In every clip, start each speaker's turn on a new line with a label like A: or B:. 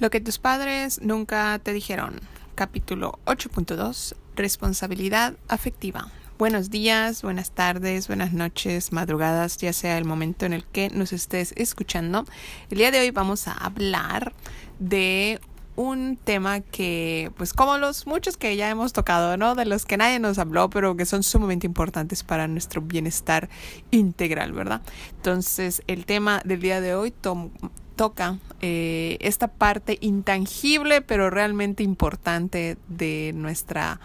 A: Lo que tus padres nunca te dijeron. Capítulo 8.2. Responsabilidad afectiva. Buenos días, buenas tardes, buenas noches, madrugadas, ya sea el momento en el que nos estés escuchando. El día de hoy vamos a hablar de un tema que, pues como los muchos que ya hemos tocado, ¿no? De los que nadie nos habló, pero que son sumamente importantes para nuestro bienestar integral, ¿verdad? Entonces, el tema del día de hoy toca eh, esta parte intangible pero realmente importante de nuestra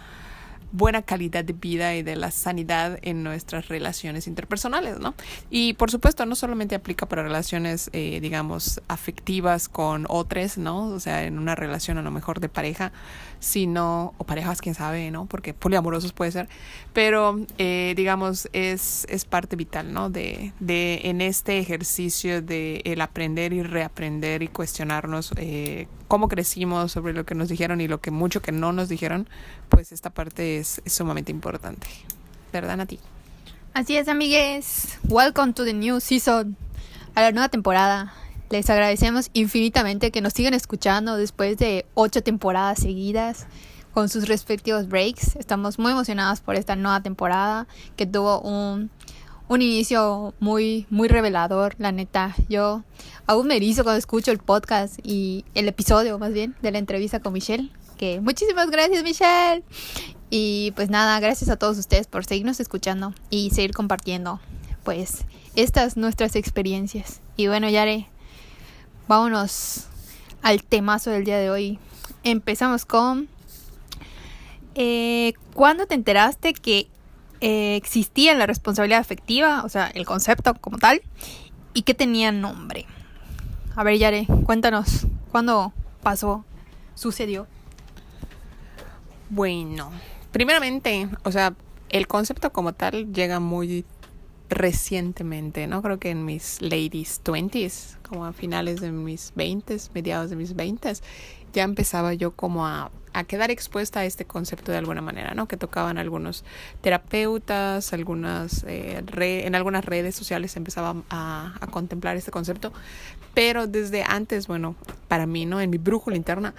A: buena calidad de vida y de la sanidad en nuestras relaciones interpersonales, ¿no? Y por supuesto, no solamente aplica para relaciones, eh, digamos, afectivas con otros, ¿no? O sea, en una relación a lo mejor de pareja, sino, o parejas, quién sabe, ¿no? Porque poliamorosos puede ser, pero eh, digamos, es, es parte vital, ¿no? De, de en este ejercicio de el aprender y reaprender y cuestionarnos eh, cómo crecimos sobre lo que nos dijeron y lo que mucho que no nos dijeron, pues esta parte es, sumamente importante. ¿Verdad, Nati?
B: Así es, amigues. Welcome to the new season, a la nueva temporada. Les agradecemos infinitamente que nos sigan escuchando después de ocho temporadas seguidas con sus respectivos breaks. Estamos muy emocionados por esta nueva temporada que tuvo un, un inicio muy, muy revelador, la neta. Yo aún me erizo cuando escucho el podcast y el episodio más bien de la entrevista con Michelle. Que muchísimas gracias Michelle. Y pues nada, gracias a todos ustedes por seguirnos escuchando y seguir compartiendo pues estas nuestras experiencias. Y bueno, Yare, vámonos al temazo del día de hoy. Empezamos con... Eh, ¿Cuándo te enteraste que eh, existía la responsabilidad afectiva? O sea, el concepto como tal. ¿Y que tenía nombre? A ver, Yare, cuéntanos. ¿Cuándo pasó? ¿Sucedió?
A: Bueno, primeramente, o sea, el concepto como tal llega muy recientemente, ¿no? Creo que en mis ladies 20s, como a finales de mis 20s, mediados de mis 20s, ya empezaba yo como a, a, quedar expuesta a este concepto de alguna manera, ¿no? Que tocaban algunos terapeutas, algunas eh, en algunas redes sociales empezaba a, a contemplar este concepto, pero desde antes, bueno, para mí, ¿no? En mi brújula interna,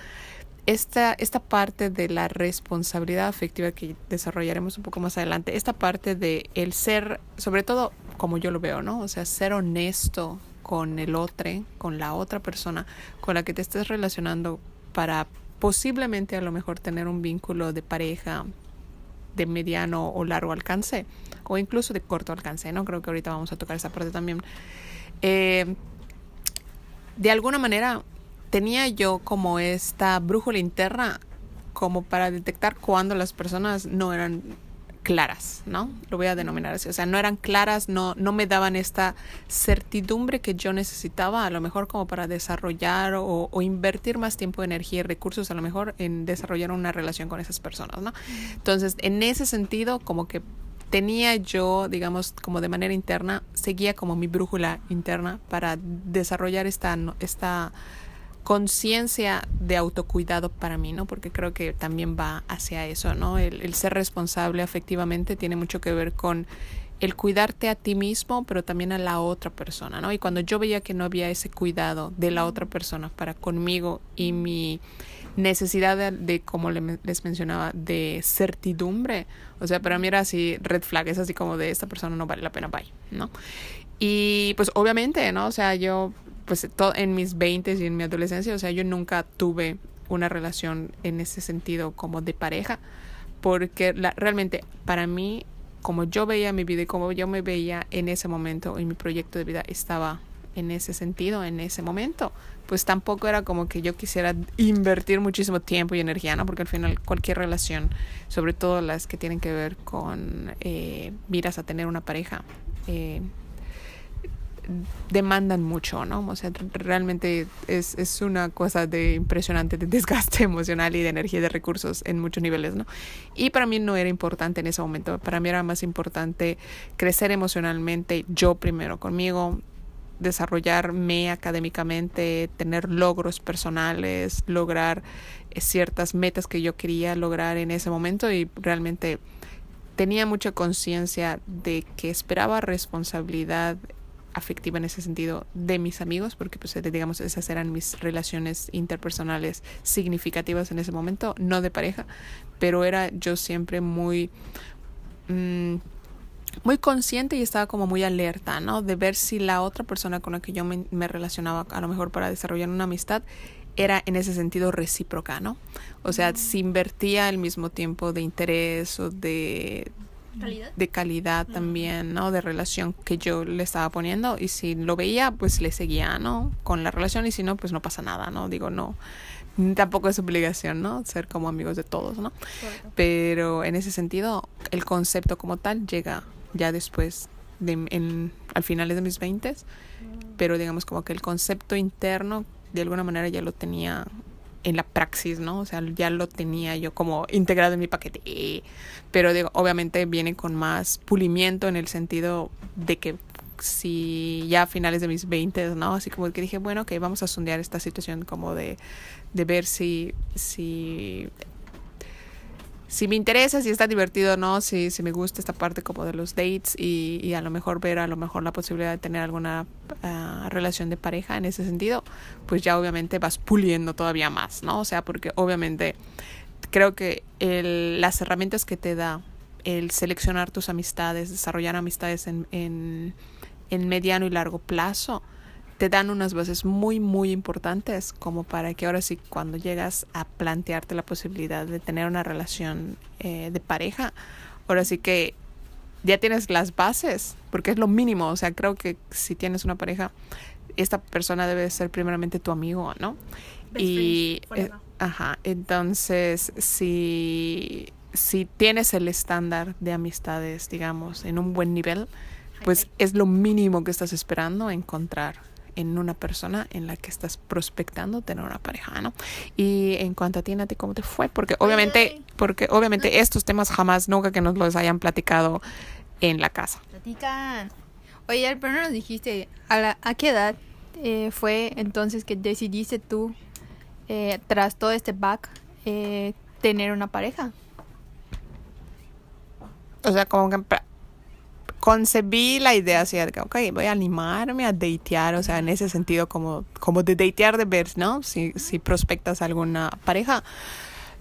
A: esta, esta parte de la responsabilidad afectiva que desarrollaremos un poco más adelante, esta parte de el ser, sobre todo como yo lo veo, ¿no? O sea, ser honesto con el otro, con la otra persona con la que te estés relacionando para posiblemente a lo mejor tener un vínculo de pareja de mediano o largo alcance o incluso de corto alcance, ¿no? Creo que ahorita vamos a tocar esa parte también. Eh, de alguna manera tenía yo como esta brújula interna como para detectar cuando las personas no eran claras, ¿no? Lo voy a denominar así. O sea, no eran claras, no, no me daban esta certidumbre que yo necesitaba, a lo mejor como para desarrollar o, o, invertir más tiempo, energía y recursos, a lo mejor en desarrollar una relación con esas personas, ¿no? Entonces, en ese sentido, como que tenía yo, digamos, como de manera interna, seguía como mi brújula interna para desarrollar esta, esta conciencia de autocuidado para mí, ¿no? Porque creo que también va hacia eso, ¿no? El, ser responsable afectivamente tiene mucho que ver con el cuidarte a ti mismo, pero también a la otra persona, ¿no? Y cuando yo veía que no había ese cuidado de la otra persona para conmigo y mi necesidad de, como les mencionaba, de certidumbre, o sea, para mí era así, red flag, es así como de esta persona no vale la pena, bye, ¿no? Y pues obviamente, ¿no? O sea, yo pues todo, en mis 20 y en mi adolescencia, o sea, yo nunca tuve una relación en ese sentido como de pareja, porque la, realmente para mí, como yo veía mi vida y como yo me veía en ese momento, y mi proyecto de vida estaba en ese sentido, en ese momento, pues tampoco era como que yo quisiera invertir muchísimo tiempo y energía, ¿no? Porque al final cualquier relación, sobre todo las que tienen que ver con eh, miras a tener una pareja, eh, demandan mucho, ¿no? O sea, realmente es, es una cosa de impresionante de desgaste emocional y de energía y de recursos en muchos niveles, ¿no? Y para mí no era importante en ese momento, para mí era más importante crecer emocionalmente yo primero conmigo, desarrollarme académicamente, tener logros personales, lograr eh, ciertas metas que yo quería lograr en ese momento y realmente tenía mucha conciencia de que esperaba responsabilidad afectiva en ese sentido de mis amigos, porque pues digamos esas eran mis relaciones interpersonales significativas en ese momento, no de pareja, pero era yo siempre muy... Mmm, muy consciente y estaba como muy alerta, ¿no? De ver si la otra persona con la que yo me, me, relacionaba, a lo mejor para desarrollar una amistad, era en ese sentido recíproca, ¿no? O sea, si invertía el mismo tiempo de interés o de,
B: ¿Calidad?
A: de calidad también, ¿no? De relación que yo le estaba poniendo y si lo veía, pues le seguía, ¿no? Con la relación y si no, pues no pasa nada, ¿no? Digo, no, tampoco es obligación, ¿no? Ser como amigos de todos, ¿no? Pero en ese sentido, el concepto como tal llega ya después, de, en, al finales de mis 20, pero digamos como que el concepto interno de alguna manera ya lo tenía en la praxis, ¿no? O sea, ya lo tenía yo como integrado en mi paquete. Pero digo, obviamente viene con más pulimiento en el sentido de que si ya a finales de mis 20, ¿no? Así como que dije, bueno, que vamos a sondear esta situación como de, de ver si, si si me interesa, si está divertido o no, si, si me gusta esta parte como de los dates y, y a lo mejor ver a lo mejor la posibilidad de tener alguna uh, relación de pareja en ese sentido, pues ya obviamente vas puliendo todavía más, ¿no? O sea, porque obviamente creo que el, las herramientas que te da el seleccionar tus amistades, desarrollar amistades en, en, en mediano y largo plazo, te dan unas bases muy, muy importantes como para que ahora sí, cuando llegas a plantearte la posibilidad de tener una relación eh, de pareja, ahora sí que ya tienes las bases, porque es lo mínimo, o sea, creo que si tienes una pareja, esta persona debe ser primeramente tu amigo, ¿no?
B: Best
A: y, eh, ajá, entonces, si, si tienes el estándar de amistades, digamos, en un buen nivel, pues es lo mínimo que estás esperando encontrar en una persona en la que estás prospectando tener una pareja, ¿no? Y en cuanto a ti, Nati, ¿cómo te fue? Porque obviamente, porque obviamente estos temas jamás, nunca que nos los hayan platicado en la casa.
B: Platican. Oye, pero no nos dijiste, ¿a, la, a qué edad eh, fue entonces que decidiste tú, eh, tras todo este back, eh, tener una pareja?
A: O sea, como que concebí la idea así ok, voy a animarme a datear, o sea, en ese sentido como, como de datear de ver, ¿no? Si, si prospectas alguna pareja.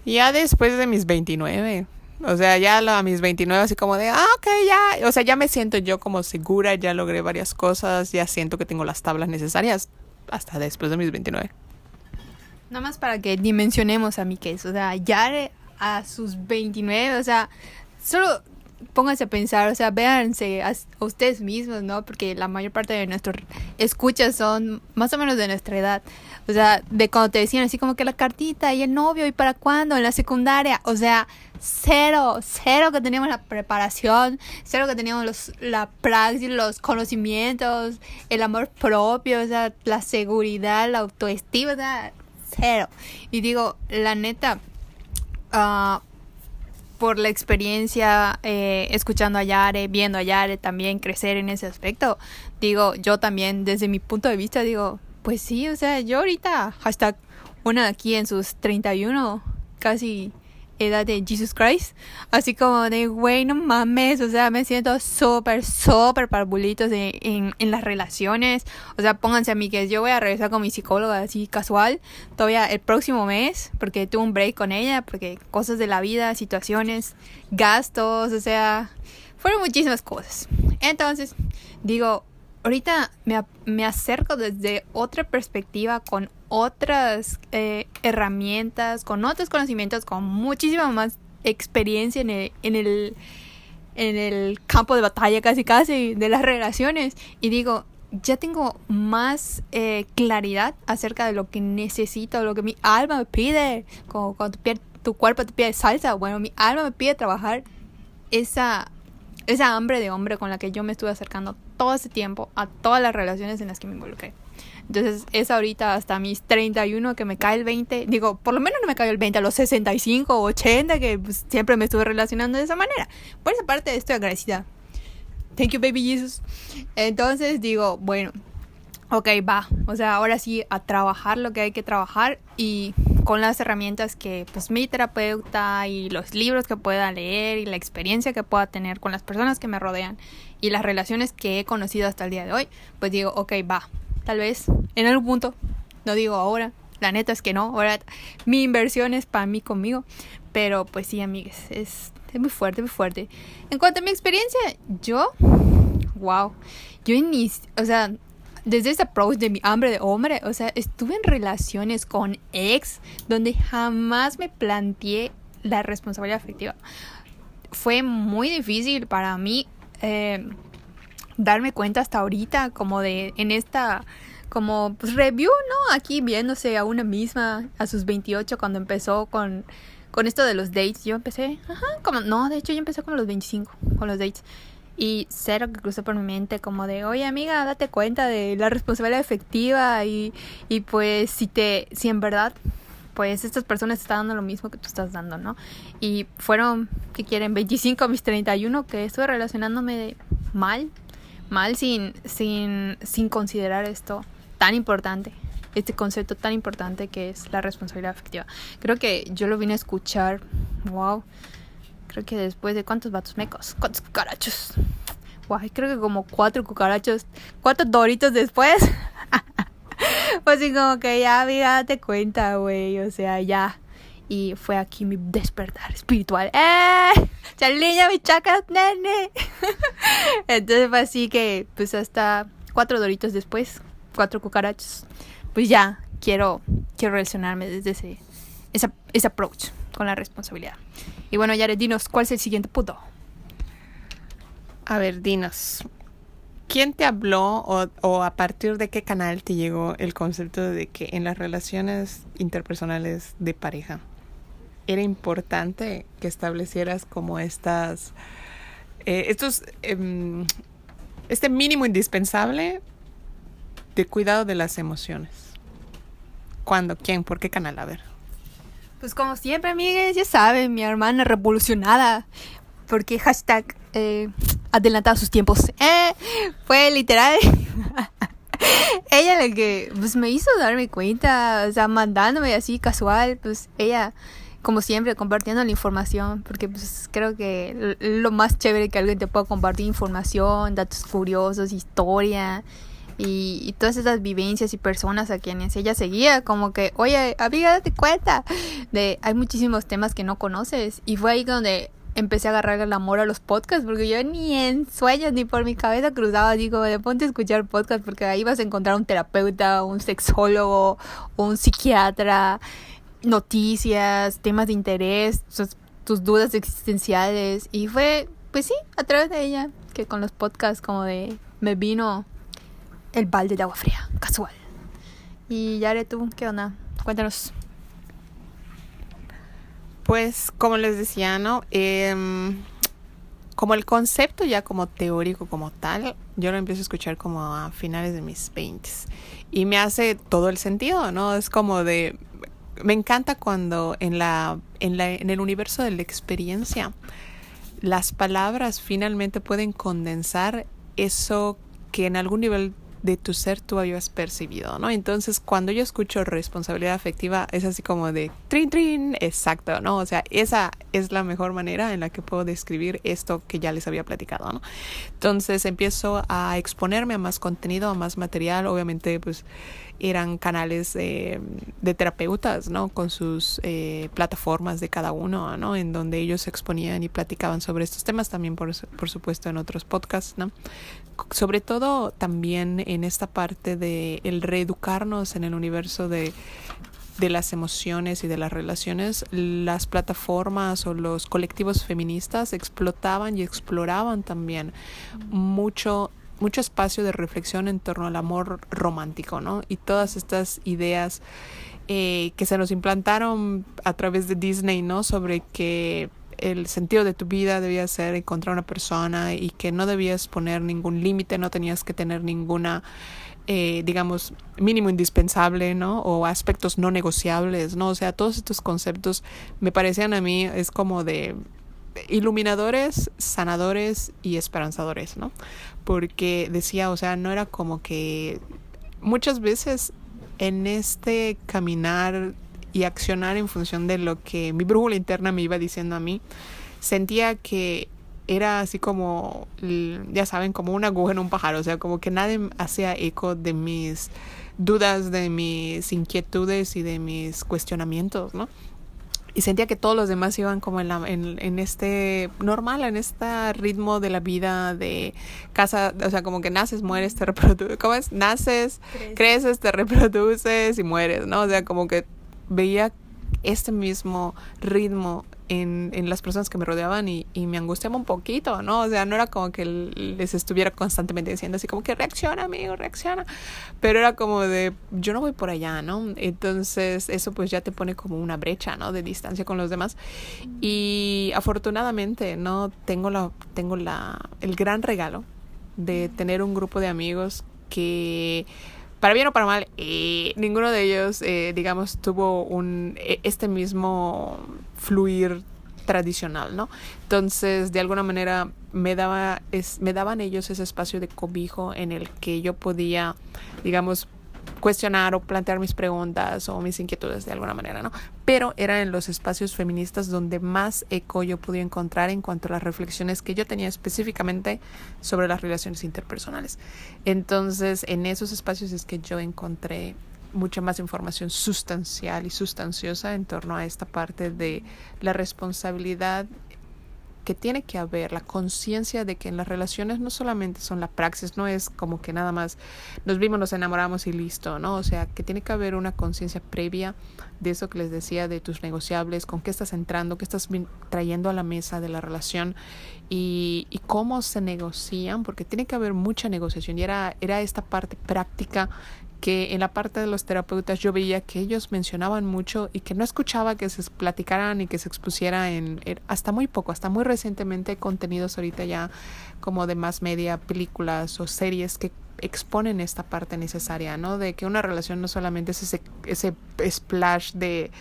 A: Ya después de mis 29, o sea, ya a mis 29 así como de, ah, ok, ya, o sea, ya me siento yo como segura, ya logré varias cosas, ya siento que tengo las tablas necesarias hasta después de mis 29.
B: Nada más para que dimensionemos a mi o sea, ya a sus 29, o sea, solo pónganse a pensar, o sea, véanse a, ustedes mismos, ¿no? Porque la mayor parte de nuestros escuchas son más o menos de nuestra edad. O sea, de cuando te decían así como que la cartita y el novio y para cuándo en la secundaria. O sea, cero, cero que teníamos la preparación, cero que teníamos los, la praxis, los conocimientos, el amor propio, o sea, la seguridad, la autoestima, o sea, cero. Y digo, la neta, uh, por la experiencia eh, escuchando a Yare, viendo a Yare también crecer en ese aspecto, digo, yo también desde mi punto de vista digo, pues sí, o sea, yo ahorita, hasta una aquí en sus 31, casi edad de Jesus Christ, así como de, güey, no mames, o sea, me siento súper, súper parbulitos en, en, en, las relaciones, o sea, pónganse a mí que yo voy a regresar con mi psicóloga así casual, todavía el próximo mes, porque tuve un break con ella, porque cosas de la vida, situaciones, gastos, o sea, fueron muchísimas cosas. Entonces, digo, ahorita me, me acerco desde otra perspectiva, con otras eh, herramientas, con otros conocimientos, con muchísima más experiencia en el, en el, en el campo de batalla casi casi de las relaciones. Y digo, ya tengo más eh, claridad acerca de lo que necesito, lo que mi alma me pide. Como cuando tu, tu cuerpo te pide salsa, bueno, mi alma me pide trabajar esa, esa hambre de hombre con la que yo me estuve acercando todo ese tiempo a todas las relaciones en las que me involucré. Entonces es ahorita hasta mis 31 que me cae el 20. Digo, por lo menos no me cae el 20 a los 65 o 80 que pues, siempre me estuve relacionando de esa manera. Por esa parte estoy agradecida. Thank you, baby Jesus. Entonces digo, bueno, ok, va. O sea, ahora sí a trabajar lo que hay que trabajar. Y con las herramientas que pues mi terapeuta y los libros que pueda leer y la experiencia que pueda tener con las personas que me rodean y las relaciones que he conocido hasta el día de hoy, pues digo, ok, va, tal vez en algún punto, no digo ahora, la neta es que no, ahora mi inversión es para mí conmigo, pero pues sí, amigues, es, es muy fuerte, muy fuerte. En cuanto a mi experiencia, yo, wow, yo inicio, o sea, desde ese approach de mi hambre de hombre, o sea, estuve en relaciones con ex donde jamás me planteé la responsabilidad afectiva. Fue muy difícil para mí eh, darme cuenta hasta ahorita como de en esta como pues, review, ¿no? Aquí viéndose a una misma a sus 28 cuando empezó con con esto de los dates. Yo empecé, ajá, como no, de hecho yo empecé como los 25 con los dates. Y cero que cruzó por mi mente como de, oye amiga, date cuenta de la responsabilidad efectiva y, y pues si te, si en verdad, pues estas personas están dando lo mismo que tú estás dando, ¿no? Y fueron, que quieren, 25 a mis 31 que estuve relacionándome mal, mal sin, sin, sin considerar esto tan importante este concepto tan importante que es la responsabilidad afectiva. Creo que yo lo vine a escuchar, wow, creo que después de cuántos vatos mecos, cuántos cucarachos. Guay, creo que como cuatro cucarachos, cuatro doritos después. pues así como que ya, mira, date cuenta, güey. O sea, ya. Y fue aquí mi despertar espiritual. ¡Eh! ¡Chaliña, mi chacas, nene! Entonces fue así que, pues hasta cuatro doritos después, cuatro cucarachos. Pues ya, quiero, quiero relacionarme desde ese, esa, ese approach con la responsabilidad. Y bueno, Yaret, dinos, ¿cuál es el siguiente punto?
A: A ver, dinos. ¿Quién te habló o, o, a partir de qué canal te llegó el concepto de que en las relaciones interpersonales de pareja era importante que establecieras como estas, eh, estos, eh, este mínimo indispensable de cuidado de las emociones? ¿Cuándo? ¿Quién? ¿Por qué canal? A ver.
B: Pues como siempre, amigues, ya saben, mi hermana revolucionada. Porque hashtag eh, adelantada sus tiempos. Eh, fue literal. ella la que pues me hizo darme cuenta, o sea, mandándome así casual, pues ella como siempre compartiendo la información, porque pues creo que lo más chévere que alguien te pueda compartir información, datos curiosos, historia y, todas esas vivencias y personas a quienes ella seguía, como que, oye, amiga, date cuenta de, hay muchísimos temas que no conoces y fue ahí donde empecé a agarrar el amor a los podcasts, porque yo ni en sueños ni por mi cabeza cruzaba, digo, de ponte a escuchar podcasts, porque ahí vas a encontrar un terapeuta, un sexólogo, un psiquiatra, noticias, temas de interés, tus, tus dudas existenciales, y fue, pues sí, a través de ella, que con los podcasts como de, me vino el balde de agua fría, casual. Y Yare, tú, ¿qué onda? Cuéntanos.
A: Pues, como les decía, ¿no? Eh, como el concepto ya como teórico, como tal, yo lo empiezo a escuchar como a finales de mis 20 y me hace todo el sentido, ¿no? Es como de me encanta cuando en la en la en el universo de la experiencia las palabras finalmente pueden condensar eso que en algún nivel de tu ser tú habías percibido, ¿no? Entonces, cuando yo escucho responsabilidad afectiva, es así como de trin, trin, exacto, ¿no? O sea, esa es la mejor manera en la que puedo describir esto que ya les había platicado, ¿no? Entonces, empiezo a exponerme a más contenido, a más material, obviamente, pues eran canales de terapeutas, ¿no? Con sus eh, plataformas de cada uno, ¿no? En donde ellos se exponían y platicaban sobre estos temas, también por, por supuesto en otros podcasts, ¿no? Sobre todo también en esta parte de el reeducarnos en el universo de de las emociones y de las relaciones, las plataformas o los colectivos feministas explotaban y exploraban también mucho mucho espacio de reflexión en torno al amor romántico, ¿no? Y todas estas ideas eh, que se nos implantaron a través de Disney, ¿no? Sobre que el sentido de tu vida debía ser encontrar una persona y que no debías poner ningún límite, no tenías que tener ninguna, eh, digamos, mínimo indispensable, ¿no? O aspectos no negociables, ¿no? O sea, todos estos conceptos me parecían a mí es como de iluminadores, sanadores y esperanzadores, ¿no? Porque decía, o sea, no era como que muchas veces en este caminar y accionar en función de lo que mi brújula interna me iba diciendo a mí, sentía que era así como, ya saben, como una aguja en un pájaro, o sea, como que nadie hacía eco de mis dudas, de mis inquietudes y de mis cuestionamientos, ¿no? Y sentía que todos los demás iban como en, la, en, en, este normal, en este ritmo de la vida de casa, o sea, como que naces, mueres, te reproduces, ¿cómo es? Naces, creces, te reproduces y mueres, ¿no? O sea, como que veía este mismo ritmo en, en las personas que me rodeaban y, y, me angustiaba un poquito, ¿no? O sea, no era como que les estuviera constantemente diciendo así como que reacciona, amigo, reacciona, pero era como de yo no voy por allá, ¿no? Entonces eso pues ya te pone como una brecha, ¿no? De distancia con los demás y afortunadamente, ¿no? Tengo la, tengo la, el gran regalo de tener un grupo de amigos que para bien o para mal, eh, ninguno de ellos, eh, digamos, tuvo un, e, este mismo fluir tradicional, ¿no? Entonces, de alguna manera, me, daba, es, me daban ellos ese espacio de cobijo en el que yo podía, digamos, cuestionar o plantear mis preguntas o mis inquietudes de alguna manera, ¿no? Pero era en los espacios feministas donde más eco yo pude encontrar en cuanto a las reflexiones que yo tenía específicamente sobre las relaciones interpersonales. Entonces, en esos espacios es que yo encontré mucha más información sustancial y sustanciosa en torno a esta parte de la responsabilidad que tiene que haber la conciencia de que en las relaciones no solamente son la praxis, no es como que nada más nos vimos, nos enamoramos y listo, ¿no? O sea, que tiene que haber una conciencia previa de eso que les decía, de tus negociables, con qué estás entrando, qué estás trayendo a la mesa de la relación y, y cómo se negocian, porque tiene que haber mucha negociación y era, era esta parte práctica que en la parte de los terapeutas yo veía que ellos mencionaban mucho y que no escuchaba que se platicaran y que se expusiera en, hasta muy poco, hasta muy recientemente contenidos ahorita ya como de más media, películas o series que exponen esta parte necesaria, ¿no? De que una relación no solamente es ese, ese splash de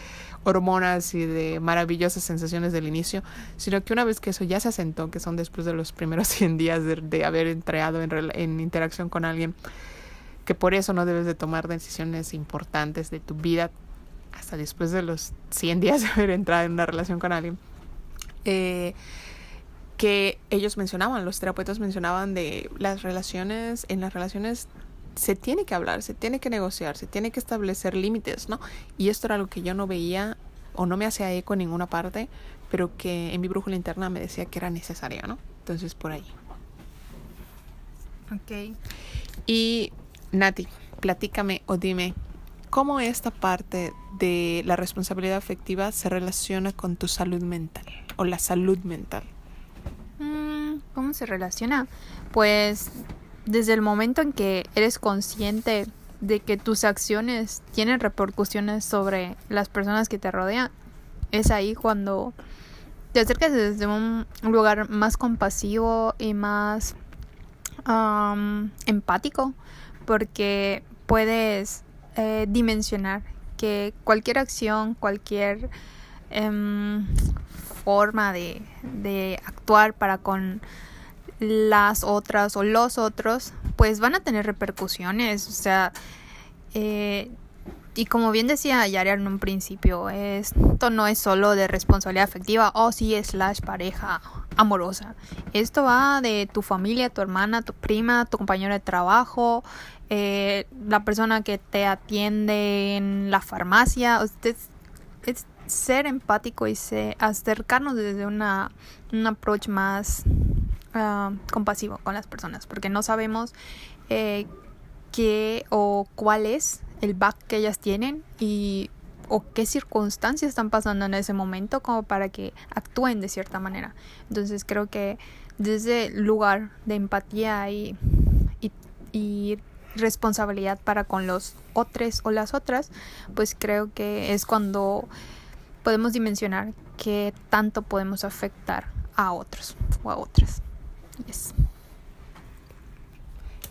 A: hormonas y de maravillosas sensaciones del inicio, sino que una vez que eso ya se asentó, que son después de los primeros 100 días de, de haber entrado en, en interacción con alguien, que por eso no debes de tomar decisiones importantes de tu vida hasta después de los 100 días de haber entrado en una relación con alguien. Eh, que ellos mencionaban, los terapeutas mencionaban de las relaciones, en las relaciones se tiene que hablar, se tiene que negociar, se tiene que establecer límites, ¿no? Y esto era algo que yo no veía o no me hacía eco en ninguna parte, pero que en mi brújula interna me decía que era necesario, ¿no? Entonces por ahí.
B: Ok.
A: Y Nati, platícame o dime, ¿cómo esta parte de la responsabilidad afectiva se relaciona con tu salud mental o la salud mental?
B: Mm, ¿Cómo se relaciona? Pues desde el momento en que eres consciente de que tus acciones tienen repercusiones sobre las personas que te rodean, es ahí cuando te acercas desde un lugar más compasivo y más empático porque puedes eh, dimensionar que cualquier acción, cualquier em, forma de, de actuar para con las otras o los otros, pues van a tener repercusiones. O sea, eh, y como bien decía Yari en un principio, esto no es solo de responsabilidad afectiva o si es slash pareja amorosa. Esto va de tu familia, tu hermana, tu prima, tu compañero de trabajo, eh, la persona que te atiende en la farmacia. Es, ser empático y acercarnos desde una, un approach más ah, compasivo con las personas, porque no sabemos eh, qué o cuál es el back que ellas tienen y o qué circunstancias están pasando en ese momento como para que actúen de cierta manera. Entonces creo que desde el lugar de empatía y, y responsabilidad para con los otros o las otras, pues creo que es cuando podemos dimensionar qué tanto podemos afectar a otros o a otras.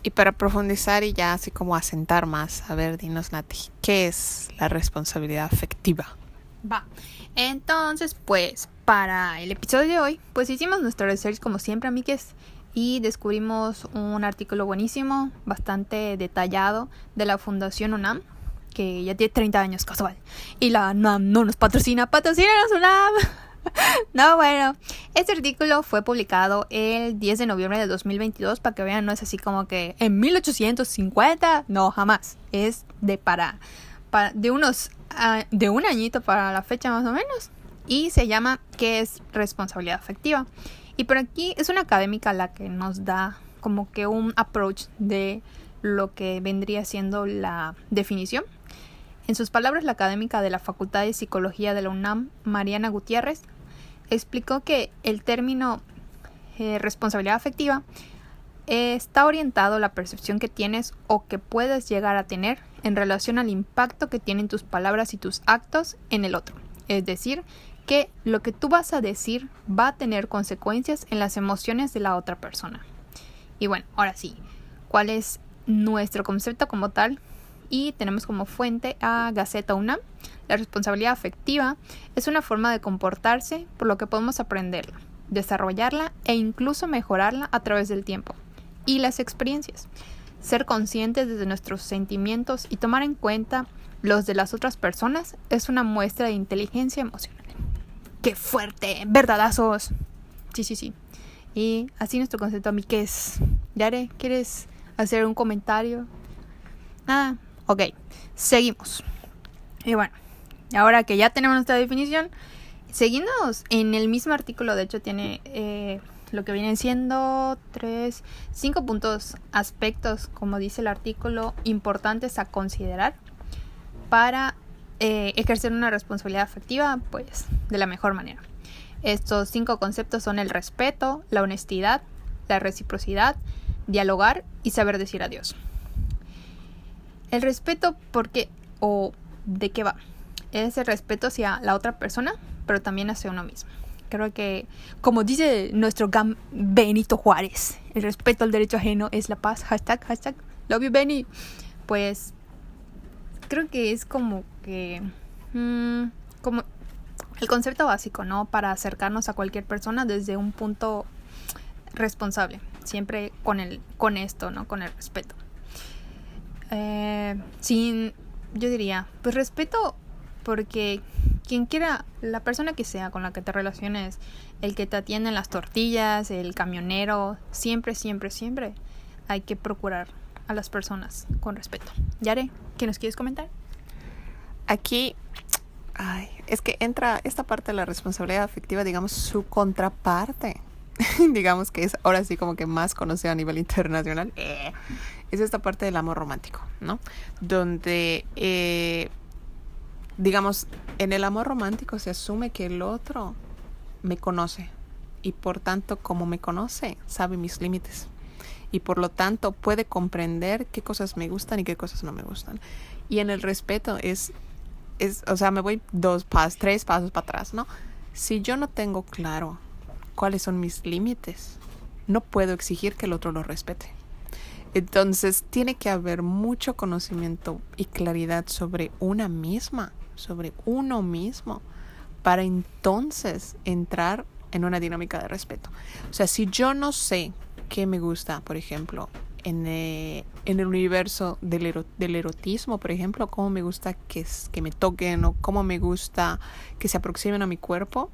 A: Y para profundizar y ya así como asentar más, a ver, dinos Nati, ¿qué es la responsabilidad afectiva?
B: Va. Entonces, pues, para el episodio de hoy, pues hicimos nuestro research como siempre, amigues y descubrimos un artículo buenísimo, bastante detallado, de la Fundación UNAM, que ya tiene 30 años, casual. Y la UNAM no nos patrocina, patrocínanos UNAM. no, bueno, este artículo fue publicado el 10 de noviembre de 2022, para que vean, no es así como que en 1850, no, jamás, es de para, de unos, ah, de un añito para la fecha más o menos, y se llama ¿Qué es responsabilidad afectiva? Y por aquí es una académica la que nos da como que un approach de lo que vendría siendo la definición. En sus palabras, la académica de la Facultad de Psicología de la UNAM, Mariana Gutiérrez, explicó que el término eh, responsabilidad afectiva está orientado a la percepción que tienes o que puedes llegar a tener en relación al impacto que tienen tus palabras y tus actos en el otro. Es decir, que lo que tú vas a decir va a tener consecuencias en las emociones de la otra persona. Y bueno, ahora sí, ¿cuál es nuestro concepto como tal? Y tenemos como fuente a Gaceta UNAM. La responsabilidad afectiva es una forma de comportarse por lo que podemos aprenderla, desarrollarla e incluso mejorarla a través del tiempo y las experiencias. Ser conscientes de nuestros sentimientos y tomar en cuenta los de las otras personas es una muestra de inteligencia emocional. ¡Qué fuerte! ¡Verdadazos! Sí, sí, sí. Y así nuestro concepto a mí que es. Yare, ¿quieres hacer un comentario? Nada. Ok, seguimos. Y bueno, ahora que ya tenemos nuestra definición, seguimos en el mismo artículo, de hecho tiene eh, lo que vienen siendo tres, cinco puntos, aspectos, como dice el artículo, importantes a considerar para eh, ejercer una responsabilidad afectiva pues de la mejor manera. Estos cinco conceptos son el respeto, la honestidad, la reciprocidad, dialogar y saber decir adiós. El respeto, ¿por qué o de qué va? Es el respeto hacia la otra persona, pero también hacia uno mismo. Creo que, como dice nuestro GAM Benito Juárez, el respeto al derecho ajeno es la paz. Hashtag, hashtag, love you, Benny. Pues creo que es como que mm, como el concepto básico, ¿no? Para acercarnos a cualquier persona desde un punto responsable, siempre con el con esto, ¿no? Con el respeto. Eh, sin, yo diría, pues respeto porque quien quiera, la persona que sea con la que te relaciones, el que te atiende en las tortillas, el camionero, siempre, siempre, siempre hay que procurar a las personas con respeto. Yare, ¿qué nos quieres comentar?
A: Aquí, ay, es que entra esta parte de la responsabilidad afectiva, digamos, su contraparte, digamos que es ahora sí como que más conocida a nivel internacional, eh, es esta parte del amor romántico, ¿no? Donde, eh, digamos, en el amor romántico se asume que el otro me conoce y por tanto, como me conoce, sabe mis límites y por lo tanto puede comprender qué cosas me gustan y qué cosas no me gustan. Y en el respeto es, es o sea, me voy dos pasos, tres pasos para atrás, ¿no? Si yo no tengo claro cuáles son mis límites, no puedo exigir que el otro lo respete. Entonces tiene que haber mucho conocimiento y claridad sobre una misma, sobre uno mismo, para entonces entrar en una dinámica de respeto. O sea, si yo no sé qué me gusta, por ejemplo, en, eh, en el universo del, del, erotismo, por ejemplo, cómo me gusta que, que me toquen o cómo me gusta que se aproximen a mi cuerpo,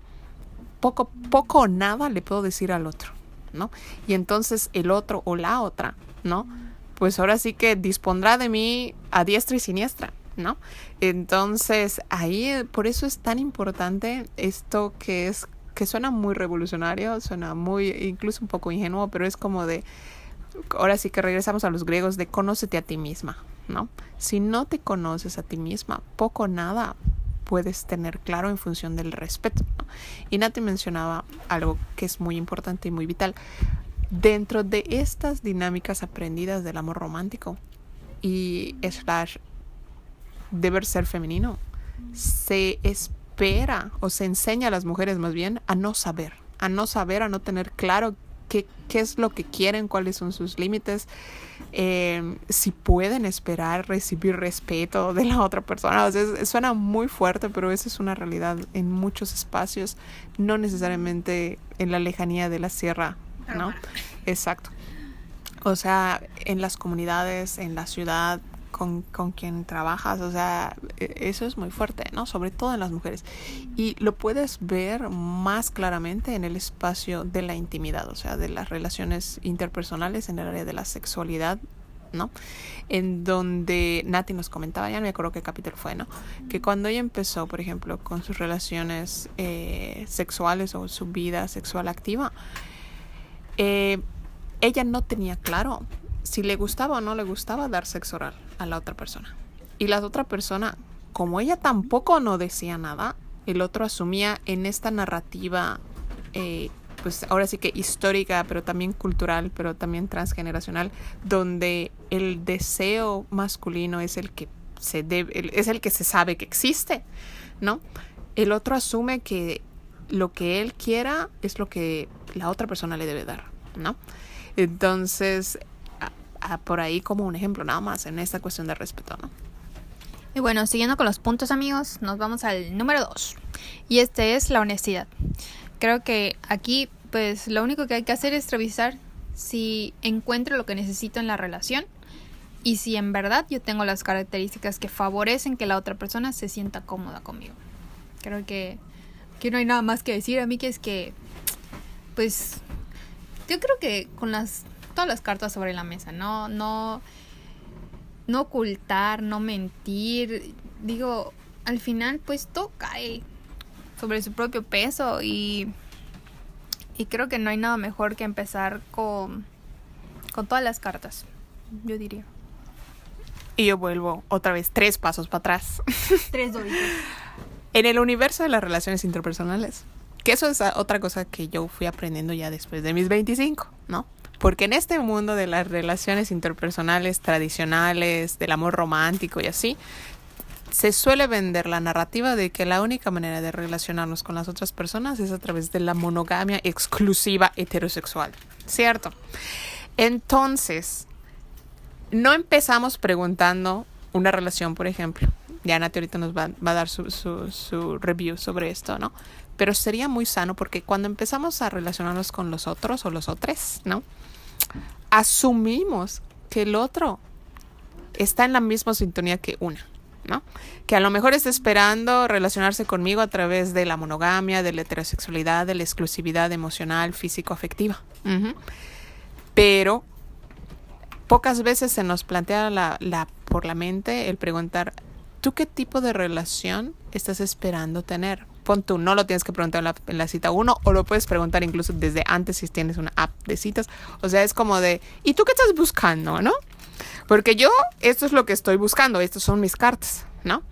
A: poco, poco o nada le puedo decir al otro, ¿no? Y entonces el otro o la otra, ¿no? Pues ahora sí que dispondrá de mí a diestra y siniestra, ¿no? Entonces ahí, por eso es tan importante esto que es que suena muy revolucionario, suena muy, incluso un poco ingenuo, pero es como de, ahora sí que regresamos a los griegos, de conócete a ti misma, ¿no? Si no te conoces a ti misma, poco o nada puedes tener claro en función del respeto. ¿no? Y Nati mencionaba algo que es muy importante y muy vital. Dentro de estas dinámicas aprendidas del amor romántico y slash deber ser femenino, se espera espera o se enseña a las mujeres más bien a no saber, a no saber, a no tener claro qué, qué es lo que quieren, cuáles son sus límites, eh, si pueden esperar recibir respeto de la otra persona. O sea, suena muy fuerte, pero esa es una realidad en muchos espacios, no necesariamente en la lejanía de la sierra, ¿no? Exacto. O sea, en las comunidades, en la ciudad, con, con quien trabajas, o sea, e, eso es muy fuerte, ¿no? Sobre todo en las mujeres. Y lo puedes ver más claramente en el espacio de la intimidad, o sea, de las relaciones interpersonales en el área de la sexualidad ¿no? En donde Nati nos comentaba, ya no me acuerdo qué capítulo fue, ¿no? Que cuando ella empezó, por ejemplo, con sus relaciones eh, sexuales o su vida sexual activa, eh, ella no tenía claro si le gustaba o no le gustaba dar sexo oral a la otra persona. Y la otra persona, como ella tampoco no decía nada, el otro asumía en esta narrativa, eh, pues ahora sí que histórica, pero también cultural, pero también transgeneracional, donde el deseo masculino es el que se debe, es el que se sabe que existe, ¿no? El otro asume que lo que él quiera es lo que la otra persona le debe dar, ¿no? Entonces, por ahí como un ejemplo nada más en esta cuestión de respeto, ¿no?
B: Y bueno, siguiendo con los puntos amigos, nos vamos al número dos. Y este es la honestidad. Creo que aquí pues lo único que hay que hacer es revisar si encuentro lo que necesito en la relación y si en verdad yo tengo las características que favorecen que la otra persona se sienta cómoda conmigo. Creo que aquí no hay nada más que decir a mí que es que pues yo creo que con las todas las cartas sobre la mesa, no, no, no ocultar, no mentir. Digo, al final pues todo cae sobre su propio peso y, y creo que no hay nada mejor que empezar con, con todas las cartas, yo diría.
A: Y yo vuelvo otra vez tres pasos para atrás.
B: Tres doritos.
A: en el universo de las relaciones interpersonales, que eso es otra cosa que yo fui aprendiendo ya después de mis 25, ¿no? Porque en este mundo de las relaciones interpersonales tradicionales, del amor romántico y así, se suele vender la narrativa de que la única manera de relacionarnos con las otras personas es a través de la monogamia exclusiva heterosexual. ¿Cierto? Entonces, no empezamos preguntando una relación, por ejemplo. Ya Nati ahorita nos va, a dar su, review sobre esto, ¿no? Pero sería muy sano porque cuando empezamos a relacionarnos con los otros o los otros, ¿no? Asumimos que el otro está en la misma sintonía que una, ¿no? Que a lo mejor está esperando relacionarse conmigo a través de la monogamia, de la heterosexualidad, de la exclusividad emocional, físico-afectiva. Pero pocas veces se nos plantea la, la, por la mente el preguntar, ¿tú qué tipo de relación estás esperando tener? Pon tú, no lo tienes que preguntar en la, cita 1 o lo puedes preguntar incluso desde antes si tienes una app de citas. O sea, es como de, ¿y tú qué estás buscando, no? Porque yo, esto es lo que estoy buscando, estas son mis cartas, ¿no?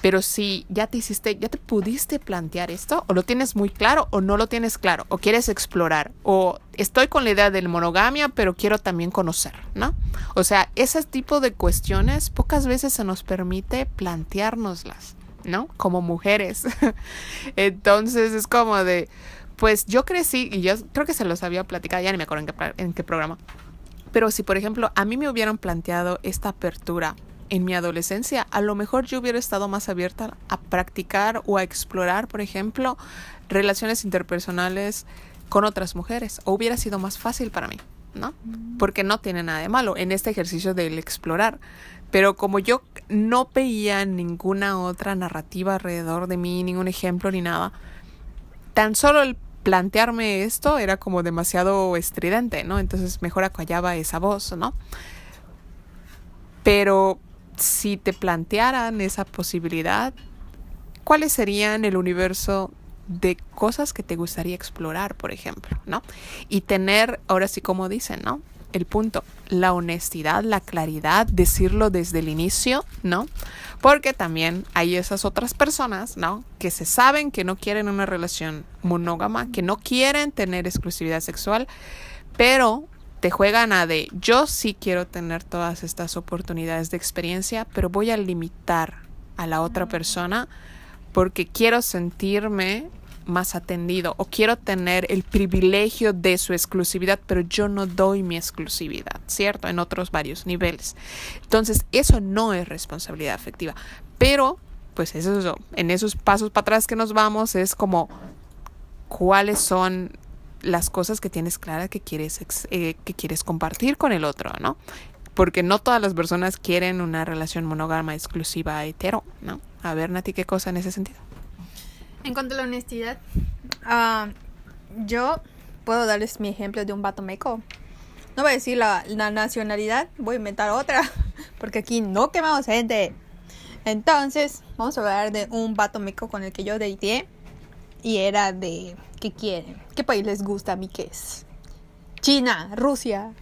A: Pero si ya te hiciste, ya te pudiste plantear esto, o lo tienes muy claro o no lo tienes claro, o quieres explorar, o estoy con la idea de monogamia, pero quiero también conocer, ¿no? O sea, ese tipo de cuestiones pocas veces se nos permite planteárnoslas. ¿No? Como mujeres. Entonces es como de, pues yo crecí, y yo creo que se los había platicado, ya ni me acuerdo en qué, en qué programa. Pero si, por ejemplo, a mí me hubieran planteado esta apertura en mi adolescencia, a lo mejor yo hubiera estado más abierta a practicar o a explorar, por ejemplo, relaciones interpersonales con otras mujeres, o hubiera sido más fácil para mí, ¿no? Mm. Porque no tiene nada de malo en este ejercicio del explorar. Pero como yo no veía ninguna otra narrativa alrededor de mí, ningún ejemplo ni nada, tan solo el plantearme esto era como demasiado estridente, ¿no? Entonces mejor acallaba esa voz, ¿no? Pero si te plantearan esa posibilidad, ¿cuáles serían el universo de cosas que te gustaría explorar, por ejemplo, ¿no? Y tener, ahora sí como dicen, ¿no? El punto, la honestidad, la claridad, decirlo desde el inicio, ¿no? Porque también hay esas otras personas, ¿no? Que se saben que no quieren una relación monógama, que no quieren tener exclusividad sexual, pero te juegan a de yo sí quiero tener todas estas oportunidades de experiencia, pero voy a limitar a la otra persona porque quiero sentirme más atendido o quiero tener el privilegio de su exclusividad, pero yo no doy mi exclusividad, ¿cierto? En otros varios niveles. Entonces, eso no es responsabilidad afectiva. Pero, pues eso, en esos pasos para atrás que nos vamos es como cuáles son las cosas que tienes claras que quieres, eh, que quieres compartir con el otro, ¿no? porque no todas las personas quieren una relación monógama exclusiva hetero, ¿no? A ver, Nati, ¿qué cosa en ese sentido?
B: En cuanto a la honestidad, ah, yo puedo darles mi ejemplo de un vato meco. No voy a decir la, nacionalidad, voy a inventar otra, porque aquí no quemamos gente. Entonces, vamos a hablar de un vato meco con el que yo dateé. Y era de, ¿qué quieren? ¿Qué país les gusta a mí que es? China, Rusia.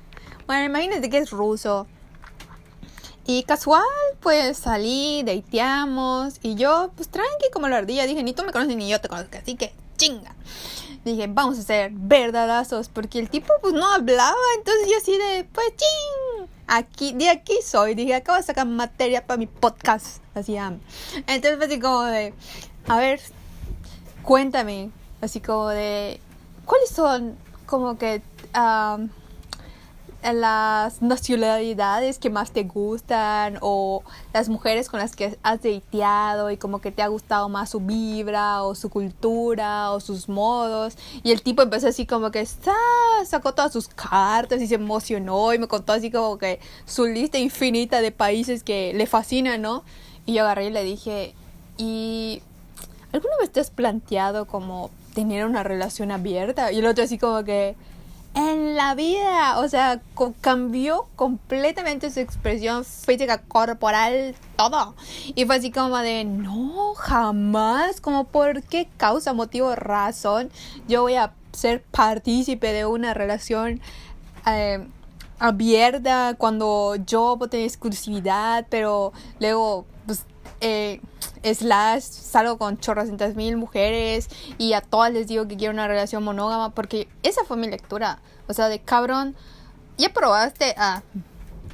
B: Bueno, imagínate que es ruso. Y casual, pues salí, dateamos. Y yo, pues tranqui como la ardilla, dije, ni tú me conoces ni yo te conozco. Así que, chinga. Dije, vamos a ser verdadazos. Porque el tipo, pues no hablaba. Entonces yo así de, pues ching. Aquí, de aquí soy. Dije, acabo de sacar materia para mi podcast. Así, ah. Entonces, así como de, a ver, cuéntame. Así como de, ¿cuáles son como que um, las nacionalidades que más te gustan o las mujeres con las que has dateado y como que te ha gustado más su vibra o su cultura o sus modos y el tipo empezó así como que sacó todas sus cartas y se emocionó y me contó así como que su lista infinita de países que le fascinan, ¿no? Y yo agarré y le dije, ¿y alguna vez te has planteado como tener una relación abierta? Y el otro así como que en la vida, o sea, cambió completamente su expresión física, corporal, todo. Y fue así como de, no, jamás, como por qué causa, motivo, razón, yo voy a ser partícipe de una relación eh, abierta cuando yo voy a tener exclusividad, pero luego, eh, slash salgo con chorrocientas mil mujeres y a todas les digo que quiero una relación monógama porque esa fue mi lectura. O sea, de cabrón, ya probaste a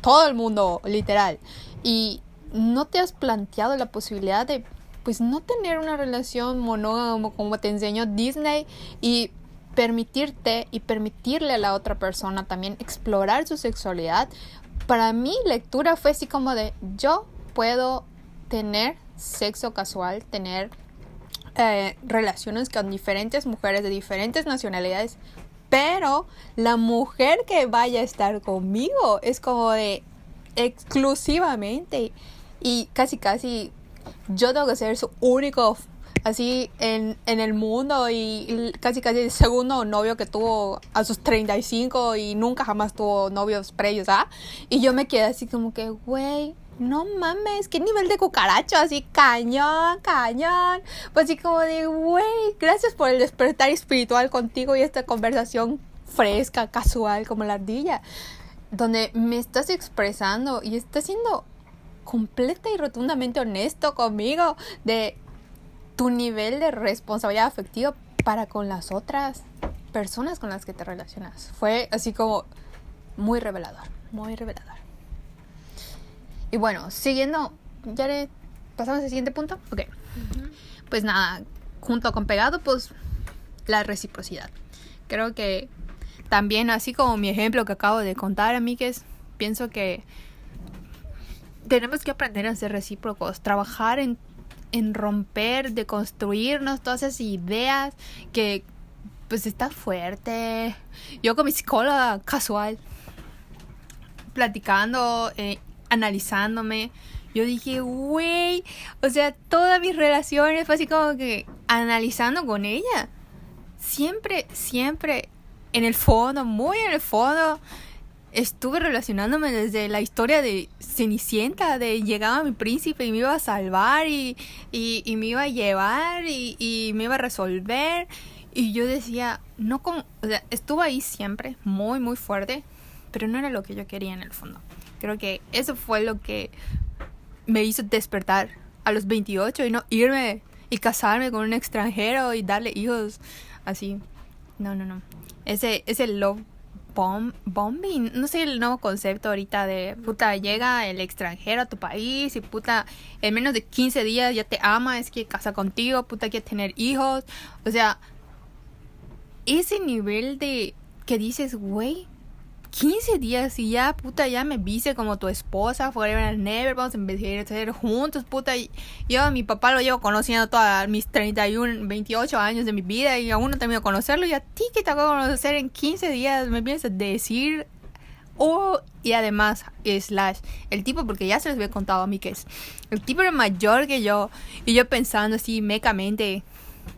B: todo el mundo, literal. Y no te has planteado la posibilidad de, pues, no tener una relación monógama como te enseñó Disney y permitirte y permitirle a la otra persona también explorar su sexualidad. Para mí, lectura fue así como de, yo puedo tener sexo casual, tener eh, relaciones con diferentes mujeres de diferentes nacionalidades, pero la mujer que vaya a estar conmigo es como de exclusivamente y casi casi yo tengo que ser su único así en, en el mundo y casi casi el segundo novio que tuvo a sus 35 y nunca jamás tuvo novios previos, ¿ah? Y yo me quedé así como que, güey, no mames, qué nivel de cucaracho, así cañón, cañón. Pues así como de, güey, gracias por el despertar espiritual contigo y esta conversación fresca, casual, como la ardilla, donde me estás expresando y estás siendo completa y rotundamente honesto conmigo de tu nivel de responsabilidad afectiva para con las otras personas con las que te relacionas. Fue así como muy revelador, muy revelador. Y bueno, siguiendo, ya le pasamos al siguiente punto. Ok. Pues nada, junto con pegado, pues la reciprocidad. Creo que también, así como mi ejemplo que acabo de contar, amigues, pienso que tenemos que aprender a ser recíprocos, trabajar en, en romper, de construirnos todas esas ideas que pues está fuerte. Yo con mi psicóloga casual, platicando, eh, analizándome. Yo dije, güey, o sea, todas mis relaciones fue así como que analizando con ella. Siempre, siempre, en el fondo, muy en el fondo, estuve relacionándome desde la historia de Cenicienta, de llegaba mi príncipe y me iba a salvar y, y, me iba a llevar y, y, me iba a resolver. Y yo decía, no como, o sea, estuvo ahí siempre, muy, muy fuerte, pero no era lo que yo quería en el fondo. Creo que eso fue lo que me hizo despertar a los 28 y no irme y casarme con un extranjero y darle hijos así. No, no, no. Ese, ese love bomb, bombing, no sé el nuevo concepto ahorita de puta, llega el extranjero a tu país y puta, en menos de 15 días ya te ama, es que casa contigo, puta, quiere tener hijos. O sea, ese nivel de que dices, güey, 15 días y ya, puta, ya me viste como tu esposa, forever and never, vamos a envejecer juntos, puta. Yo a mi papá lo llevo conociendo todos mis 31, 28 años de mi vida y aún no termino de conocerlo. Y a ti que te acabo de conocer en 15 días, me piensas decir Oh, y además, slash, el tipo, porque ya se les había contado a mí que es, el tipo era mayor que yo, y yo pensando así mecamente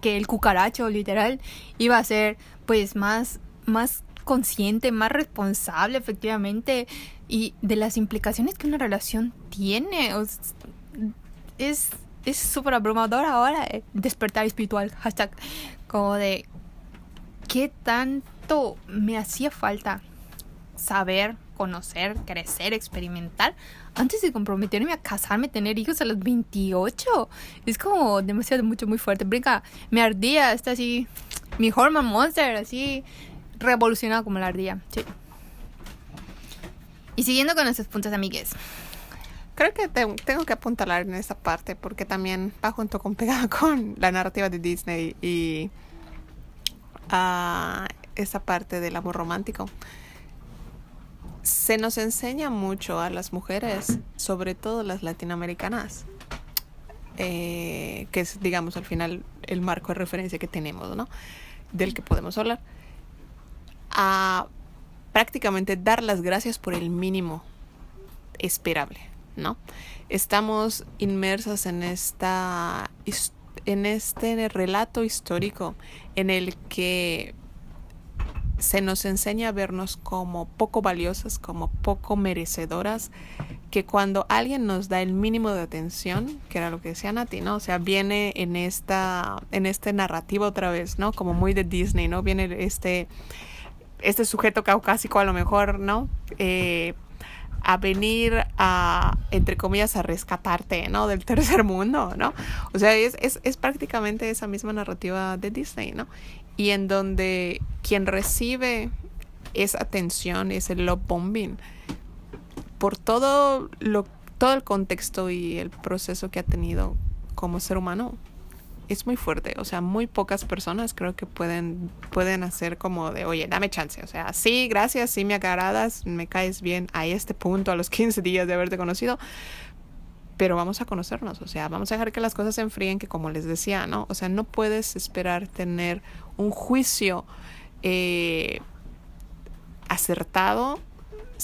B: que el cucaracho, literal, iba a ser, pues, más, más consciente, más responsable, efectivamente, y de las implicaciones que una relación tiene. es súper abrumador ahora eh, despertar espiritual, hashtag, como de qué tanto me hacía falta saber, conocer, crecer, experimentar antes de comprometerme a casarme, tener hijos a los 28. Es como demasiado mucho, muy fuerte. Brinca, me ardía, está así, mi hormone monster, así revolucionado como la ardía. Sí. Y siguiendo con nuestros puntos amigues.
A: Creo que tengo que apuntalar en esa parte porque también va junto con pegada con la narrativa de Disney y uh, esa parte del amor romántico. Se nos enseña mucho a las mujeres, sobre todo las latinoamericanas, eh, que es, digamos, al final el marco de referencia que tenemos, ¿no? Del que podemos hablar, a prácticamente dar las gracias por el mínimo esperable ¿no? Estamos inmersas en esta en este relato histórico en el que se nos enseña a vernos como poco valiosas, como poco merecedoras, que cuando alguien nos da el mínimo de atención, que era lo que decía Nati, ¿no? O sea, viene en esta, en este narrativo otra vez, ¿no? Como muy de Disney, ¿no? Viene este, este sujeto caucásico a lo mejor, ¿no? Eh, a venir a, entre comillas, a rescatarte, ¿no? Del tercer mundo, ¿no? O sea, es, es, prácticamente esa misma narrativa de Disney, ¿no? Y en donde quien recibe esa atención, ese love bombing, por todo lo todo el contexto y el proceso que ha tenido como ser humano, es muy fuerte. O sea, muy pocas personas creo que pueden, pueden hacer como de, oye, dame chance. O sea, sí, gracias, sí me agradas, me caes bien a este punto, a los 15 días de haberte conocido. Pero vamos a conocernos, o sea, vamos a dejar que las cosas se enfríen, que como les decía, ¿no? O sea, no puedes esperar tener un juicio eh, acertado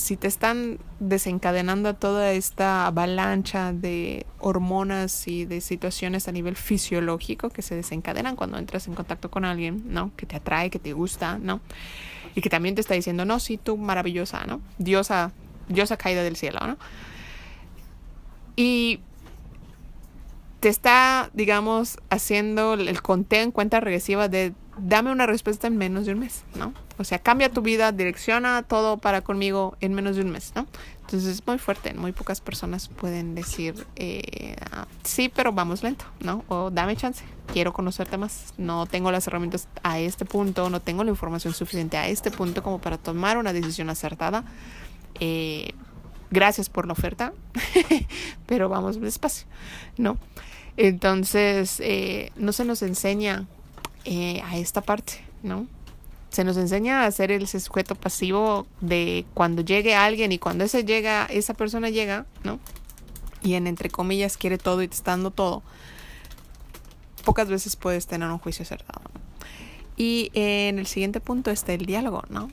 A: si te están desencadenando toda esta avalancha de hormonas y de situaciones a nivel fisiológico que se desencadenan cuando entras en contacto con alguien, ¿no? Que te atrae, que te gusta, ¿no? Y que también te está diciendo, no, sí, tú maravillosa, ¿no? Diosa, diosa caída del cielo, ¿no? Y te está, digamos, haciendo el conteo en cuenta regresiva de dame una respuesta en menos de un mes, ¿no? O sea, cambia tu vida, direcciona todo para conmigo en menos de un mes, ¿no? Entonces es muy fuerte, muy pocas personas pueden decir, eh, sí, pero vamos lento, ¿no? O dame chance, quiero conocerte más, no tengo las herramientas a este punto, no tengo la información suficiente a este punto como para tomar una decisión acertada. Eh, gracias por la oferta, pero vamos despacio, ¿no? Entonces, eh, no se nos enseña eh, a esta parte, ¿no? Se nos enseña a ser el sujeto pasivo de cuando llegue alguien y cuando ese llega, esa persona llega, ¿no? Y en entre comillas quiere todo y te está dando todo. Pocas veces puedes tener un juicio acertado. Y en el siguiente punto está el diálogo, ¿no?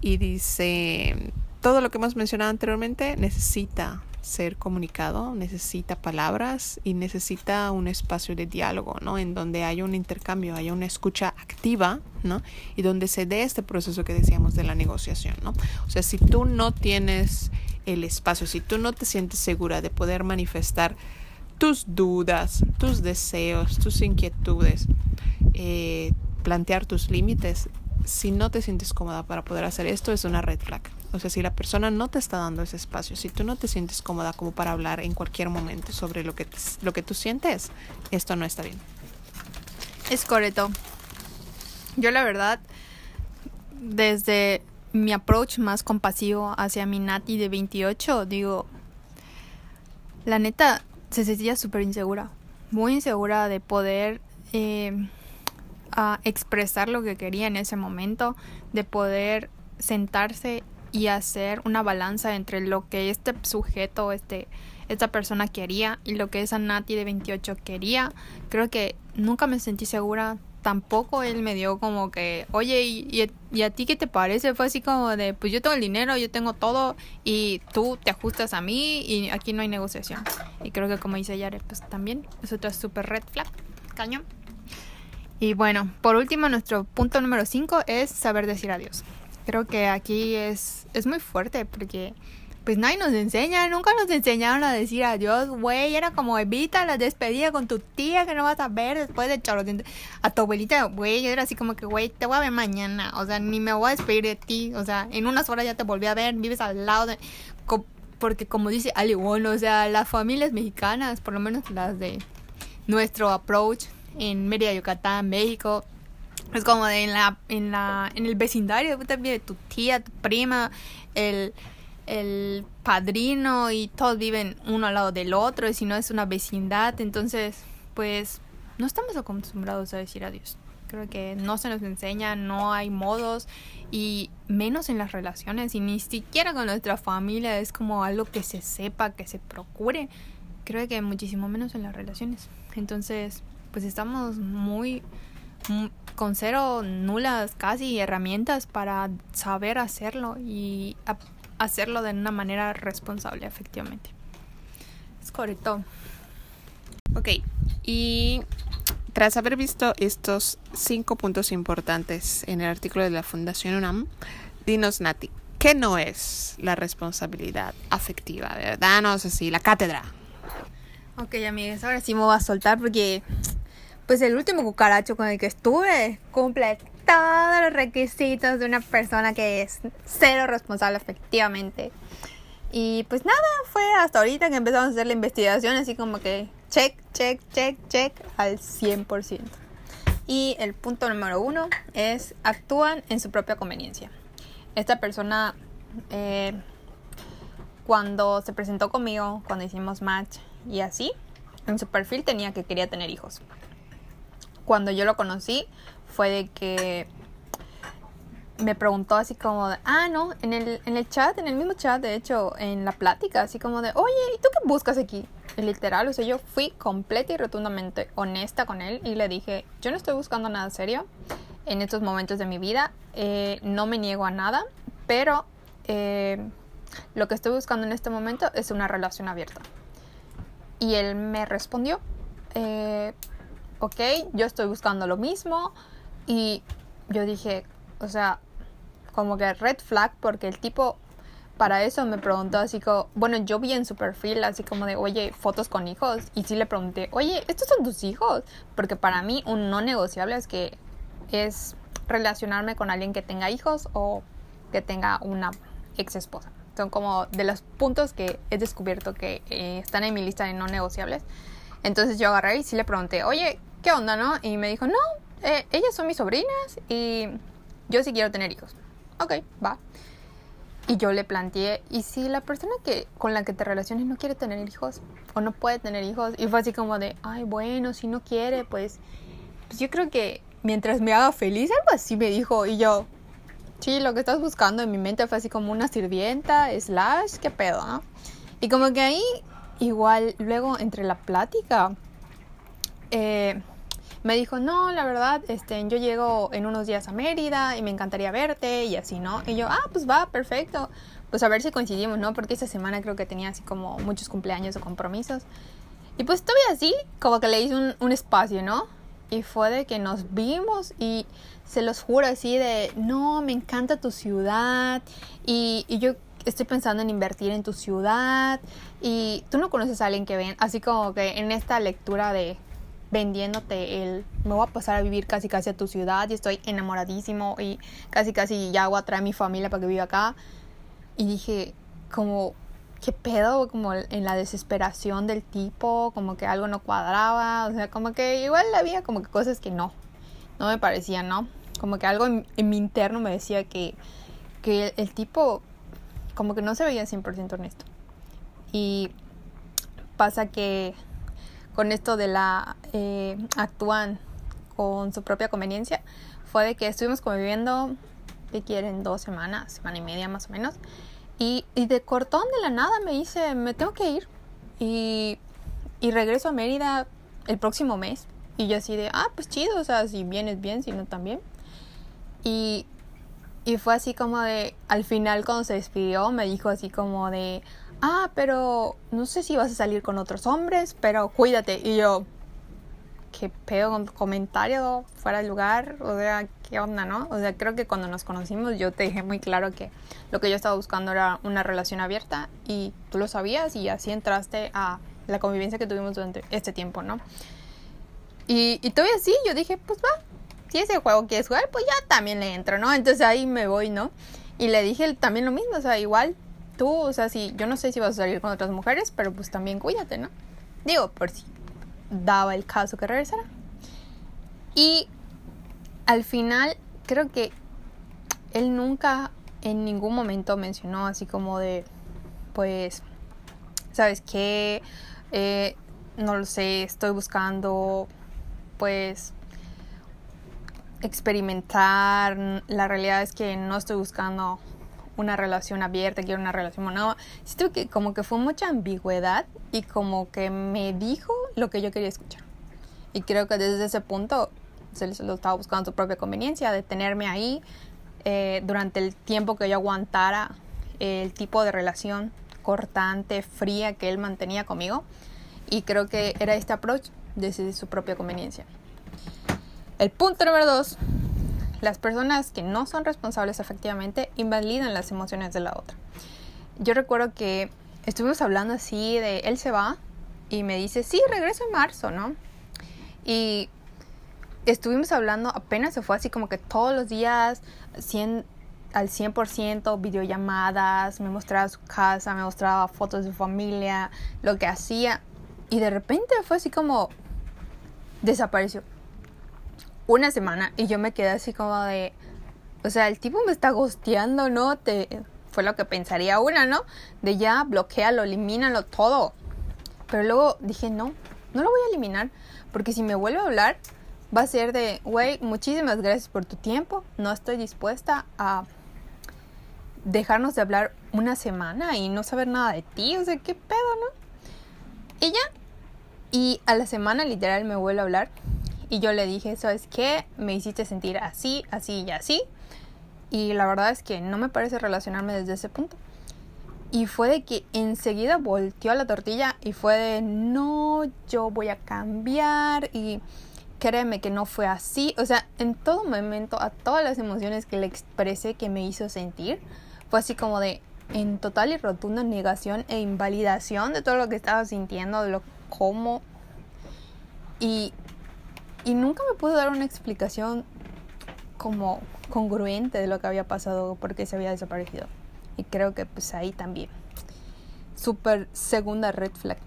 A: Y dice, todo lo que hemos mencionado anteriormente necesita ser comunicado, necesita palabras y necesita un espacio de diálogo, ¿no? En donde haya un intercambio, haya una escucha activa, ¿no? Y donde se dé este proceso que decíamos de la negociación, ¿no? O sea, si tú no tienes el espacio, si tú no te sientes segura de poder manifestar tus dudas, tus deseos, tus inquietudes, eh, plantear tus límites, si no te sientes cómoda para poder hacer esto, es una red flag. O sea, si la persona no te está dando ese espacio, si tú no te sientes cómoda como para hablar en cualquier momento sobre lo que, lo que tú sientes, esto no está bien.
B: Es correcto. Yo la verdad, desde mi approach más compasivo hacia mi Nati de 28, digo, la neta se sentía súper insegura, muy insegura de poder eh, expresar lo que quería en ese momento, de poder sentarse y hacer una balanza entre lo que este sujeto, este, esta persona quería y lo que esa Nati de 28 quería. Creo que nunca me sentí segura tampoco él me dio como que, oye, ¿y, y, a ti qué te parece? Fue así como de, pues yo tengo el dinero, yo tengo todo y tú te ajustas a mí y aquí no hay negociación. Y creo que como dice Yare, pues también es otra super red flag, cañón. Y bueno, por último, nuestro punto número 5 es saber decir adiós. Creo que aquí es, es muy fuerte porque pues nadie nos enseña, nunca nos enseñaron a decir adiós, güey. Era como evita la despedida con tu tía que no vas a ver después de chorro. A tu abuelita, güey, era así como que, güey, te voy a ver mañana. O sea, ni me voy a despedir de ti. O sea, en unas horas ya te volví a ver, vives al lado de. Porque como dice Ali, bueno, o sea, las familias mexicanas, por lo menos las de nuestro approach en Mérida, Yucatán, México, es como de en la, en la, en el vecindario de tu tía, tu prima, el el padrino y todos viven uno al lado del otro y si no es una vecindad, entonces pues no estamos acostumbrados a decir adiós. Creo que no se nos enseña, no hay modos y menos en las relaciones y ni siquiera con nuestra familia es como algo que se sepa, que se procure. Creo que muchísimo menos en las relaciones. Entonces, pues estamos muy con cero nulas casi herramientas para saber hacerlo y hacerlo de una manera responsable, efectivamente. Es correcto.
A: Ok, y tras haber visto estos cinco puntos importantes en el artículo de la Fundación UNAM, dinos Nati, ¿qué no es la responsabilidad afectiva? ¿Verdad? No sé si la cátedra.
B: Ok, amigas, ahora sí me voy a soltar porque pues el último cucaracho con el que estuve cumple todos los requisitos de una persona que es cero responsable efectivamente. Y pues nada, fue hasta ahorita que empezamos a hacer la investigación, así como que check, check, check, check al 100%. Y el punto número uno es actúan en su propia conveniencia. Esta persona, eh, cuando se presentó conmigo, cuando hicimos match y así, en su perfil tenía que quería tener hijos. Cuando yo lo conocí, fue de que me preguntó así como de, ah, no, en el, en el chat, en el mismo chat, de hecho, en la plática, así como de, oye, ¿y tú qué buscas aquí? literal, o sea, yo fui completa y rotundamente honesta con él y le dije, yo no estoy buscando nada serio en estos momentos de mi vida, eh, no me niego a nada, pero eh, lo que estoy buscando en este momento es una relación abierta. Y él me respondió, eh, ok, yo estoy buscando lo mismo, y yo dije, o sea, como que red flag porque el tipo para eso me preguntó así como, bueno, yo vi en su perfil así como de, oye, fotos con hijos. Y sí le pregunté, oye, ¿estos son tus hijos? Porque para mí un no negociable es que es relacionarme con alguien que tenga hijos o que tenga una ex esposa. Son como de los puntos que he descubierto que eh, están en mi lista de no negociables. Entonces yo agarré y sí le pregunté, oye, ¿qué onda, no? Y me dijo, no, eh, ellas son mis sobrinas y yo sí quiero tener hijos. Ok, va. Y yo le planteé, ¿y si la persona que con la que te relaciones no quiere tener hijos o no puede tener hijos? Y fue así como de, ay, bueno, si no quiere, pues, pues yo creo que mientras me haga feliz, algo así me dijo. Y yo, sí, lo que estás buscando en mi mente fue así como una sirvienta, slash, qué pedo, ¿no? Y como que ahí, igual, luego entre la plática, eh, me dijo, no, la verdad, este, yo llego en unos días a Mérida y me encantaría verte y así, ¿no? Y yo, ah, pues va, perfecto. Pues a ver si coincidimos, ¿no? Porque esta semana creo que tenía así como muchos cumpleaños o compromisos. Y pues estuve así, como que le hice un, un espacio, ¿no? Y fue de que nos vimos y se los juro así de, no, me encanta tu ciudad y, y yo estoy pensando en invertir en tu ciudad y tú no conoces a alguien que ven, así como que en esta lectura de vendiéndote el me voy a pasar a vivir casi casi a tu ciudad y estoy enamoradísimo y casi casi ya voy a traer a mi familia para que viva acá y dije como qué pedo como en la desesperación del tipo como que algo no cuadraba o sea como que igual había como que cosas que no no me parecían no como que algo en, mi interno me decía que que el, el tipo como que no se veía 100% honesto y pasa que con esto de la eh, actúan con su propia conveniencia fue de que estuvimos conviviendo, que quieren? Dos semanas, semana y media más o menos. Y, y de cortón de la nada me dice, me tengo que ir. Y, y regreso a Mérida el próximo mes. Y yo así de, ah, pues chido, o sea, si vienes bien, si no también. Y, y fue así como de, al final cuando se despidió, me dijo así como de, ah, pero no sé si vas a salir con otros hombres, pero cuídate. Y yo, qué pedo con comentario fuera de lugar, o sea, qué onda, ¿no? O sea, creo que cuando nos conocimos yo te dije muy claro que lo que yo estaba buscando era una relación abierta y tú lo sabías y así entraste a la convivencia que tuvimos durante este tiempo, ¿no? Y, y todavía así, yo dije, pues va, si ese juego quieres jugar, pues ya también le entro, ¿no? Entonces ahí me voy, ¿no? Y le dije también lo mismo, o sea, igual tú, o sea, si yo no sé si vas a salir con otras mujeres, pero pues también cuídate, ¿no? Digo, por si daba el caso que regresara. Y al final, creo que él nunca en ningún momento mencionó así como de, pues, ¿sabes qué? Eh, no lo sé, estoy buscando, pues, experimentar. La realidad es que no estoy buscando una relación abierta, quiero una relación monógama. Siento que como que fue mucha ambigüedad y como que me dijo lo que yo quería escuchar. Y creo que desde ese punto se lo estaba buscando su propia conveniencia, de tenerme ahí eh, durante el tiempo que yo aguantara el tipo de relación cortante, fría que él mantenía conmigo. Y creo que era este approach desde su propia conveniencia. El punto número dos las personas que no son responsables efectivamente invalidan las emociones de la otra. Yo recuerdo que estuvimos hablando así de él se va y me dice, sí, regreso en marzo, ¿no? Y estuvimos hablando, apenas se fue así como que todos los días 100, al 100%, videollamadas, me mostraba su casa, me mostraba fotos de su familia, lo que hacía. Y de repente fue así como desapareció una semana y yo me quedé así como de, o sea, el tipo me está gosteando, ¿no? Te, fue lo que pensaría una, ¿no? De ya, bloquealo, elimínalo todo. Pero luego dije, no, no lo voy a eliminar, porque si me vuelve a hablar, va a ser de, güey, muchísimas gracias por tu tiempo, no estoy dispuesta a dejarnos de hablar una semana y no saber nada de ti, o sea, qué pedo, ¿no? Y ya, y a la semana literal me vuelve a hablar y yo le dije, ¿sabes qué? Me hiciste sentir así, así y así. Y la verdad es que no me parece relacionarme desde ese punto. Y fue de que enseguida volteó a la tortilla y fue de, no, yo voy a cambiar y créeme que no fue así. O sea, en todo momento, a todas las emociones que le expresé que me hizo sentir, fue así como de, en total y rotunda negación e invalidación de todo lo que estaba sintiendo, de lo cómo. Y y nunca me pudo dar una explicación como congruente de lo que había pasado porque se había desaparecido. Y creo que pues ahí también. Súper segunda red flag.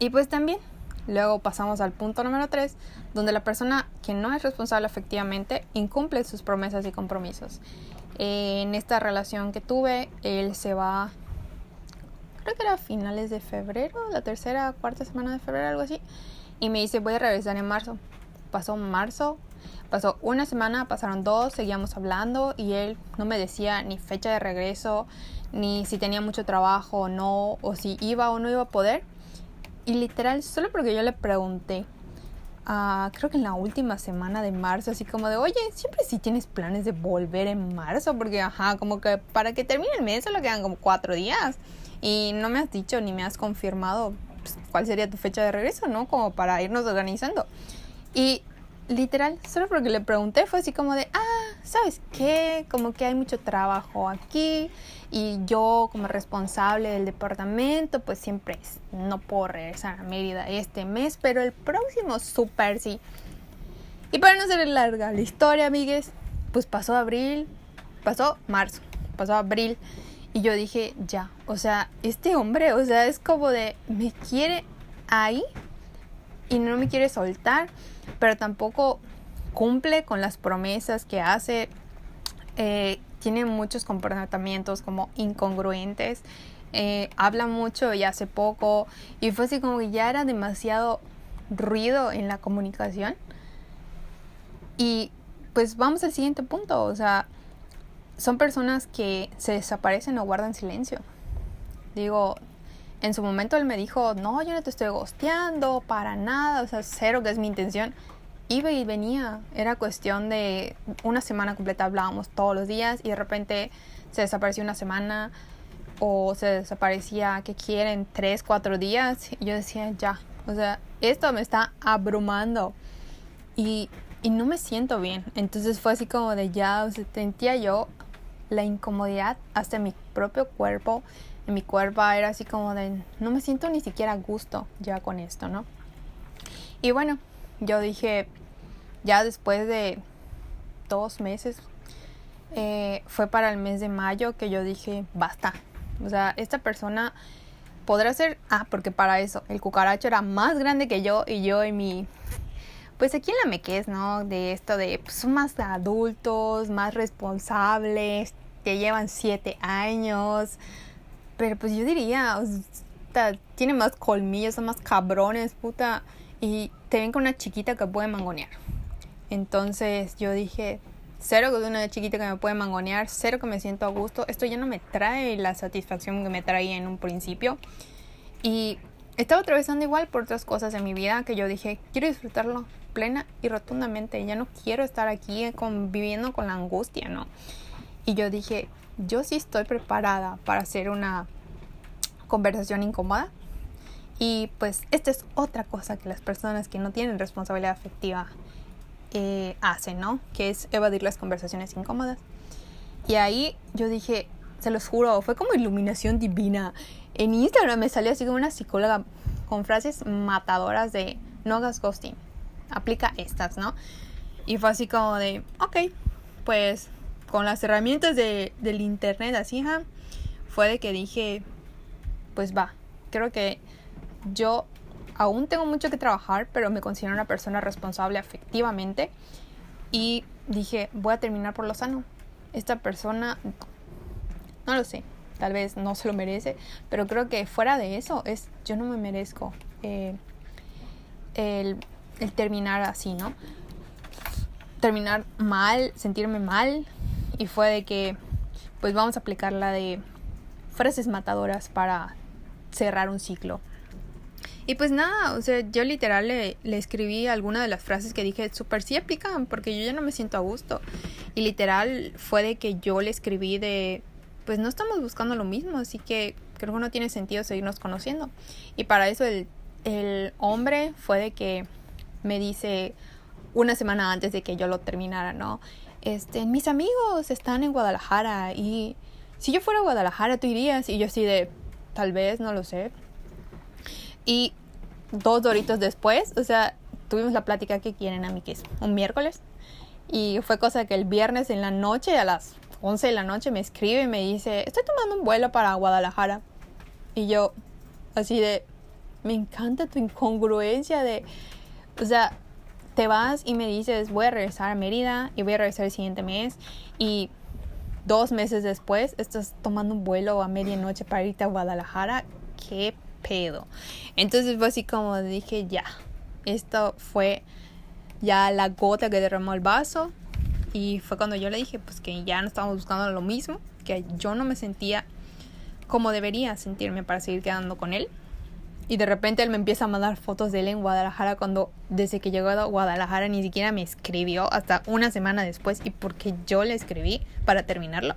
B: Y pues también, luego pasamos al punto número 3, donde la persona que no es responsable efectivamente incumple sus promesas y compromisos. en esta relación que tuve, él se va, creo que era a finales de febrero, la tercera, cuarta semana de febrero, algo así y me dice voy a regresar en marzo. Pasó marzo, pasó una semana, pasaron dos, seguíamos hablando y él no me decía ni fecha de regreso, ni si tenía mucho trabajo o no, o si iba o no iba a poder. Y literal, solo porque yo le pregunté, uh, creo que en la última semana de marzo, así como de, oye, siempre sí tienes planes de volver en marzo, porque, ajá, como que para que termine el mes solo quedan como cuatro días. Y no me has dicho ni me has confirmado pues, cuál sería tu fecha de regreso, ¿no? Como para irnos organizando. Y literal, solo porque le pregunté fue así como de, ah, ¿sabes qué? Como que hay mucho trabajo aquí y yo como responsable del departamento, pues siempre no puedo regresar a Mérida este mes, pero el próximo súper sí. Y para no ser larga la historia, amigues, pues pasó abril, pasó marzo, pasó abril y yo dije, ya, o sea, este hombre, o sea, es como de, me quiere ahí y no me quiere soltar, pero tampoco cumple con las promesas que hace. Eh, tiene muchos comportamientos como incongruentes. Eh, habla mucho y hace poco. Y fue así como que ya era demasiado ruido en la comunicación. Y pues vamos al siguiente punto. O sea, son personas que se desaparecen o guardan silencio. Digo, en su momento él me dijo, no, yo no te estoy gosteando para nada, o sea, cero que es mi intención. Iba y venía, era cuestión de una semana completa hablábamos todos los días y de repente se desapareció una semana o se desaparecía, que quieren? Tres, cuatro días. Y yo decía, ya, o sea, esto me está abrumando y, y no me siento bien. Entonces fue así como de ya, o sea, sentía yo la incomodidad hasta mi propio cuerpo en mi cuerpo era así como de no me siento ni siquiera a gusto ya con esto, ¿no? Y bueno, yo dije, ya después de dos meses, eh, fue para el mes de mayo que yo dije, basta. O sea, esta persona podrá ser, ah, porque para eso, el cucaracho era más grande que yo y yo y mi, pues aquí en la mequez, ¿no? De esto de, pues son más adultos, más responsables, que llevan siete años, pero pues yo diría, sea, tiene más colmillos, son más cabrones, puta. Y te ven con una chiquita que puede mangonear. Entonces yo dije, cero de una chiquita que me puede mangonear, cero que me siento a gusto. Esto ya no me trae la satisfacción que me traía en un principio. Y estaba atravesando igual por otras cosas en mi vida que yo dije, quiero disfrutarlo plena y rotundamente. Ya no quiero estar aquí conviviendo con la angustia, ¿no? Y yo dije, yo sí estoy preparada para hacer una conversación incómoda. Y pues esta es otra cosa que las personas que no tienen responsabilidad afectiva eh, hacen, ¿no? Que es evadir las conversaciones incómodas. Y ahí yo dije, se los juro, fue como iluminación divina. En Instagram me salió así como una psicóloga con frases matadoras de no hagas ghosting, aplica estas, ¿no? Y fue así como de, ok, pues con las herramientas de, del internet así, fue de que dije, pues va, creo que yo aún tengo mucho que trabajar, pero me considero una persona responsable afectivamente y dije, voy a terminar por lo sano. Esta persona, no lo sé, tal vez no se lo merece, pero creo que fuera de eso, es yo no me merezco eh, el terminar así, ¿no? Terminar mal, sentirme mal, y fue de que pues vamos a aplicar la de frases matadoras para cerrar un ciclo. Y pues nada, o sea, yo literal le, le escribí alguna de las frases que dije, súper sí aplican, porque yo ya no me siento a gusto. Y literal fue de que yo le escribí de, pues no estamos buscando lo mismo, así que creo que no tiene sentido seguirnos conociendo. Y para eso el, el hombre fue de que me dice una semana antes de que yo lo terminara, ¿no? Este, mis amigos están en Guadalajara y si yo fuera a Guadalajara, tú irías. Y yo así de, tal vez, no lo sé. Y dos doritos después, o sea, tuvimos la plática que quieren a un miércoles. Y fue cosa que el viernes en la noche, a las 11 de la noche, me escribe y me dice, estoy tomando un vuelo para Guadalajara. Y yo, así de, me encanta tu incongruencia de, o sea, te vas y me dices, voy a regresar a Mérida y voy a regresar el siguiente mes y dos meses después estás tomando un vuelo a medianoche para irte a Guadalajara, qué pedo. Entonces fue así como dije, ya, esto fue ya la gota que derramó el vaso y fue cuando yo le dije pues que ya no estábamos buscando lo mismo, que yo no me sentía como debería sentirme para seguir quedando con él y de repente él me empieza a mandar fotos de él en Guadalajara cuando desde que llegó a Guadalajara ni siquiera me escribió hasta una semana después y porque yo le escribí para terminarlo.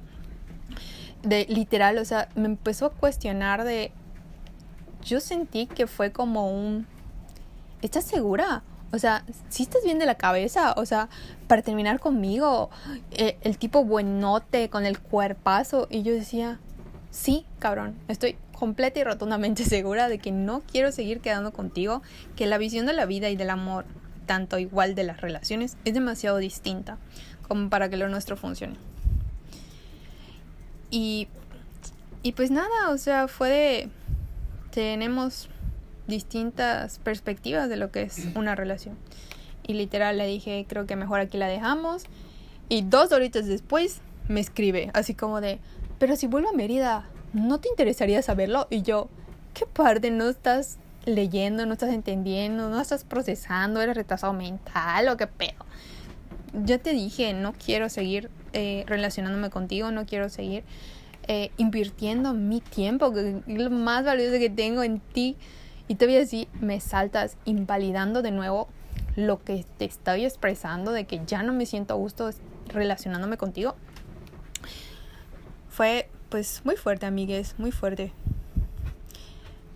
B: De literal, o sea, me empezó a cuestionar de yo sentí que fue como un ¿Estás segura? O sea, si estás bien de la cabeza, o sea, para terminar conmigo, eh, el tipo buenote con el cuerpazo y yo decía, sí, cabrón, estoy completa y rotundamente segura de que no quiero seguir quedando contigo, que la visión de la vida y del amor, tanto igual de las relaciones, es demasiado distinta como para que lo nuestro funcione. Y, y pues nada, o sea, fue de... Tenemos distintas perspectivas de lo que es una relación. Y literal le dije, creo que mejor aquí la dejamos. Y dos horitas después me escribe, así como de, pero si vuelvo a Mérida, ¿no te interesaría saberlo? Y yo, ¿qué parte no estás leyendo, no estás entendiendo, no estás procesando, eres retrasado mental o qué pedo? Yo te dije, no quiero seguir eh, relacionándome contigo, no quiero seguir eh, invirtiendo mi tiempo, que es lo más valioso que tengo en ti, y todavía así me saltas invalidando de nuevo lo que te estoy expresando de que ya no me siento a gusto relacionándome contigo. Fue pues muy fuerte, amigues, muy fuerte.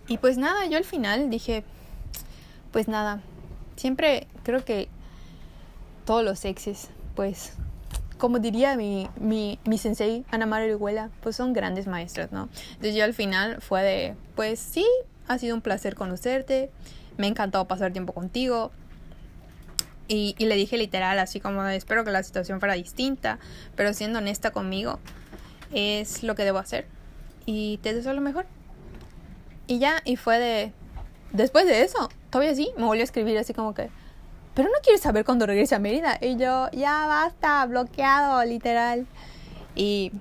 B: Y pues nada, yo al final dije, pues nada, siempre creo que todos los exes, pues como diría mi, mi, mi sensei, Ana María Orihuela, pues son grandes maestras, ¿no? Entonces yo al final fue de, pues sí, ha sido un placer conocerte, me ha encantado pasar tiempo contigo. Y, y le dije literal, así como espero que la situación fuera distinta, pero siendo honesta conmigo, es lo que debo hacer. Y te deseo lo mejor. Y ya, y fue de... Después de eso, todavía sí, me volvió a escribir así como que, pero no quieres saber cuándo regrese a Mérida. Y yo, ya basta, bloqueado, literal. Y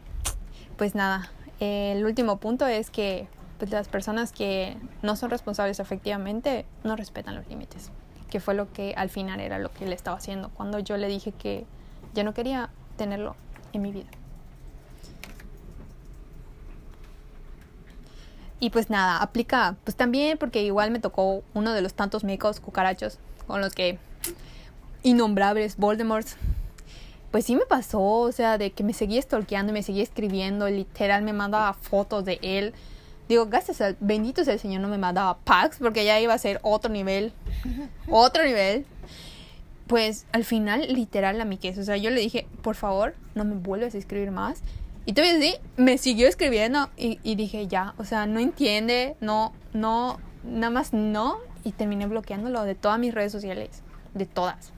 B: pues nada, el último punto es que pues, las personas que no son responsables efectivamente no respetan los límites. Que fue lo que al final era lo que le estaba haciendo cuando yo le dije que ya no quería tenerlo en mi vida. Y pues nada, aplica, pues también porque igual me tocó uno de los tantos micos cucarachos con los que innombrables Voldemort. Pues sí me pasó, o sea, de que me seguía stalkeando y me seguía escribiendo, literal me mandaba fotos de él. Digo, gracias al bendito sea el Señor no me mandaba packs porque ya iba a ser otro nivel, otro nivel. Pues al final, literal, la miquez. O sea, yo le dije, por favor, no me vuelvas a escribir más. Y todavía sí, me siguió escribiendo y, y dije, ya, o sea, no entiende, no, no, nada más no. Y terminé bloqueándolo de todas mis redes sociales, de todas.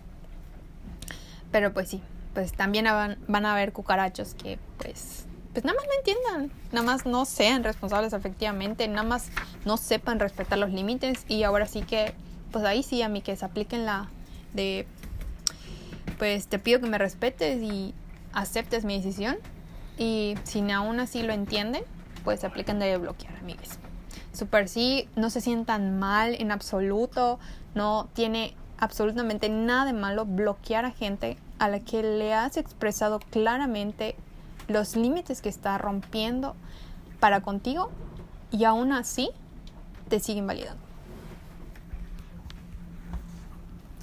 B: Pero pues sí, pues también van, van a haber cucarachos que pues pues nada más no entiendan, nada más no sean responsables efectivamente, nada más no sepan respetar los límites y ahora sí que, pues ahí sí a mí que se apliquen la de, pues te pido que me respetes y aceptes mi decisión y si aún así lo entienden, pues apliquen de bloquear, amigues. Super sí, no se sientan mal en absoluto, no tiene absolutamente nada de malo bloquear a gente a la que le has expresado claramente los límites que está rompiendo para contigo y aún así te siguen validando.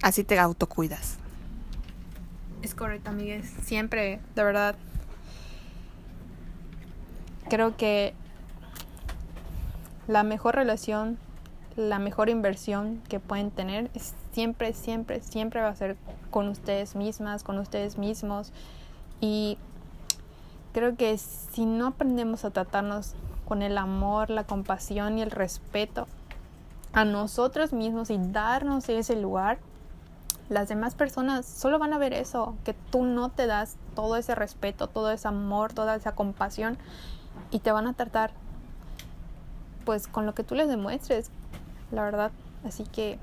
A: Así te autocuidas.
B: Es correcto, amigues. Siempre, de verdad. Creo que la mejor relación, la mejor inversión que pueden tener siempre, siempre, siempre va a ser con ustedes mismas, con ustedes mismos. Y creo que si no aprendemos a tratarnos con el amor, la compasión y el respeto a nosotros mismos y darnos ese lugar, las demás personas solo van a ver eso, que tú no te das todo ese respeto, todo ese amor, toda esa compasión y te van a tratar pues con lo que tú les demuestres, la verdad. Así que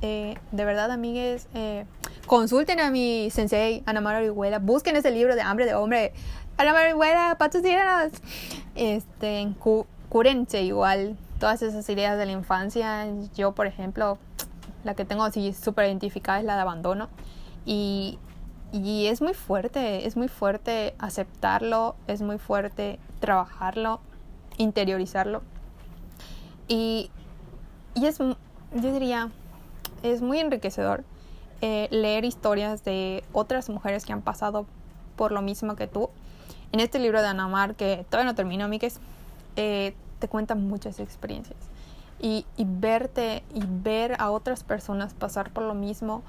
B: eh, de verdad, amigues, eh, consulten a mi sensei, Ana María Orihuela, busquen ese libro de Hambre de Hombre. Ana María Orihuela, patrocínanos. Este, cúrense igual todas esas ideas de la infancia. Yo, por ejemplo, la que tengo así súper identificada es la de abandono. Y, y es muy fuerte, es muy fuerte aceptarlo, es muy fuerte trabajarlo, interiorizarlo. Y, y es, yo diría, es muy enriquecedor eh, leer historias de otras mujeres que han pasado por lo mismo que tú. En este libro de Anamar, que todavía no termino, Miques, eh, te cuentan muchas experiencias. Y, y, verte y ver a otras personas pasar por lo mismo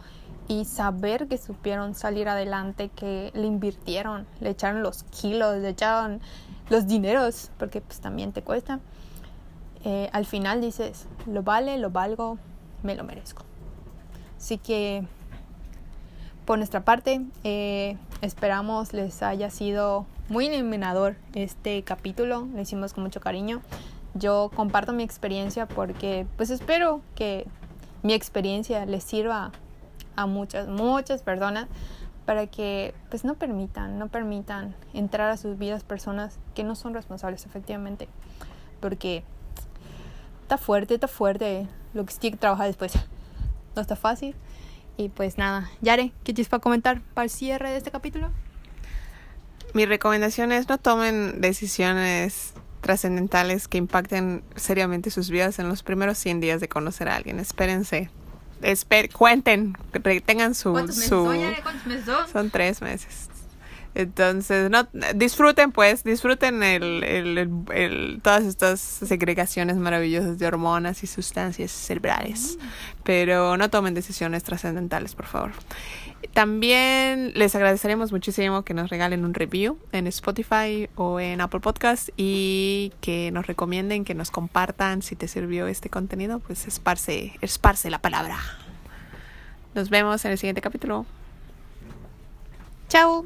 B: y saber que supieron salir adelante, que le invirtieron, le echaron los kilos, le echaron los dineros, porque pues también te cuesta. Eh, al final dices, lo vale, lo valgo, me lo merezco. Así que por nuestra parte, eh, esperamos les haya sido muy iluminador este capítulo. Lo hicimos con mucho cariño. Yo comparto mi experiencia porque pues espero que mi experiencia les sirva a muchas, muchas personas para que pues no permitan, no permitan entrar a sus vidas personas que no son responsables efectivamente. Porque está fuerte, está fuerte lo que tiene que trabajar después no está fácil. Y pues nada, Yare, ¿qué tienes para comentar para el cierre de este capítulo?
A: mi recomendación es no tomen decisiones trascendentales que impacten seriamente sus vidas en los primeros 100 días de conocer a alguien. Espérense. Esper cuenten, tengan su...
B: ¿Cuántos meses
A: su
B: son, ya? ¿Cuántos meses son?
A: son tres meses. Entonces, no, disfruten pues, disfruten el, el, el- el- todas estas segregaciones maravillosas de hormonas y sustancias cerebrales, pero no tomen decisiones trascendentales, por favor. También les agradeceremos muchísimo que nos regalen un review en Spotify o en Apple Podcast y que nos recomienden, que nos compartan si te sirvió este contenido, pues esparce, esparce la palabra. Nos vemos en el siguiente capítulo.
B: Chao.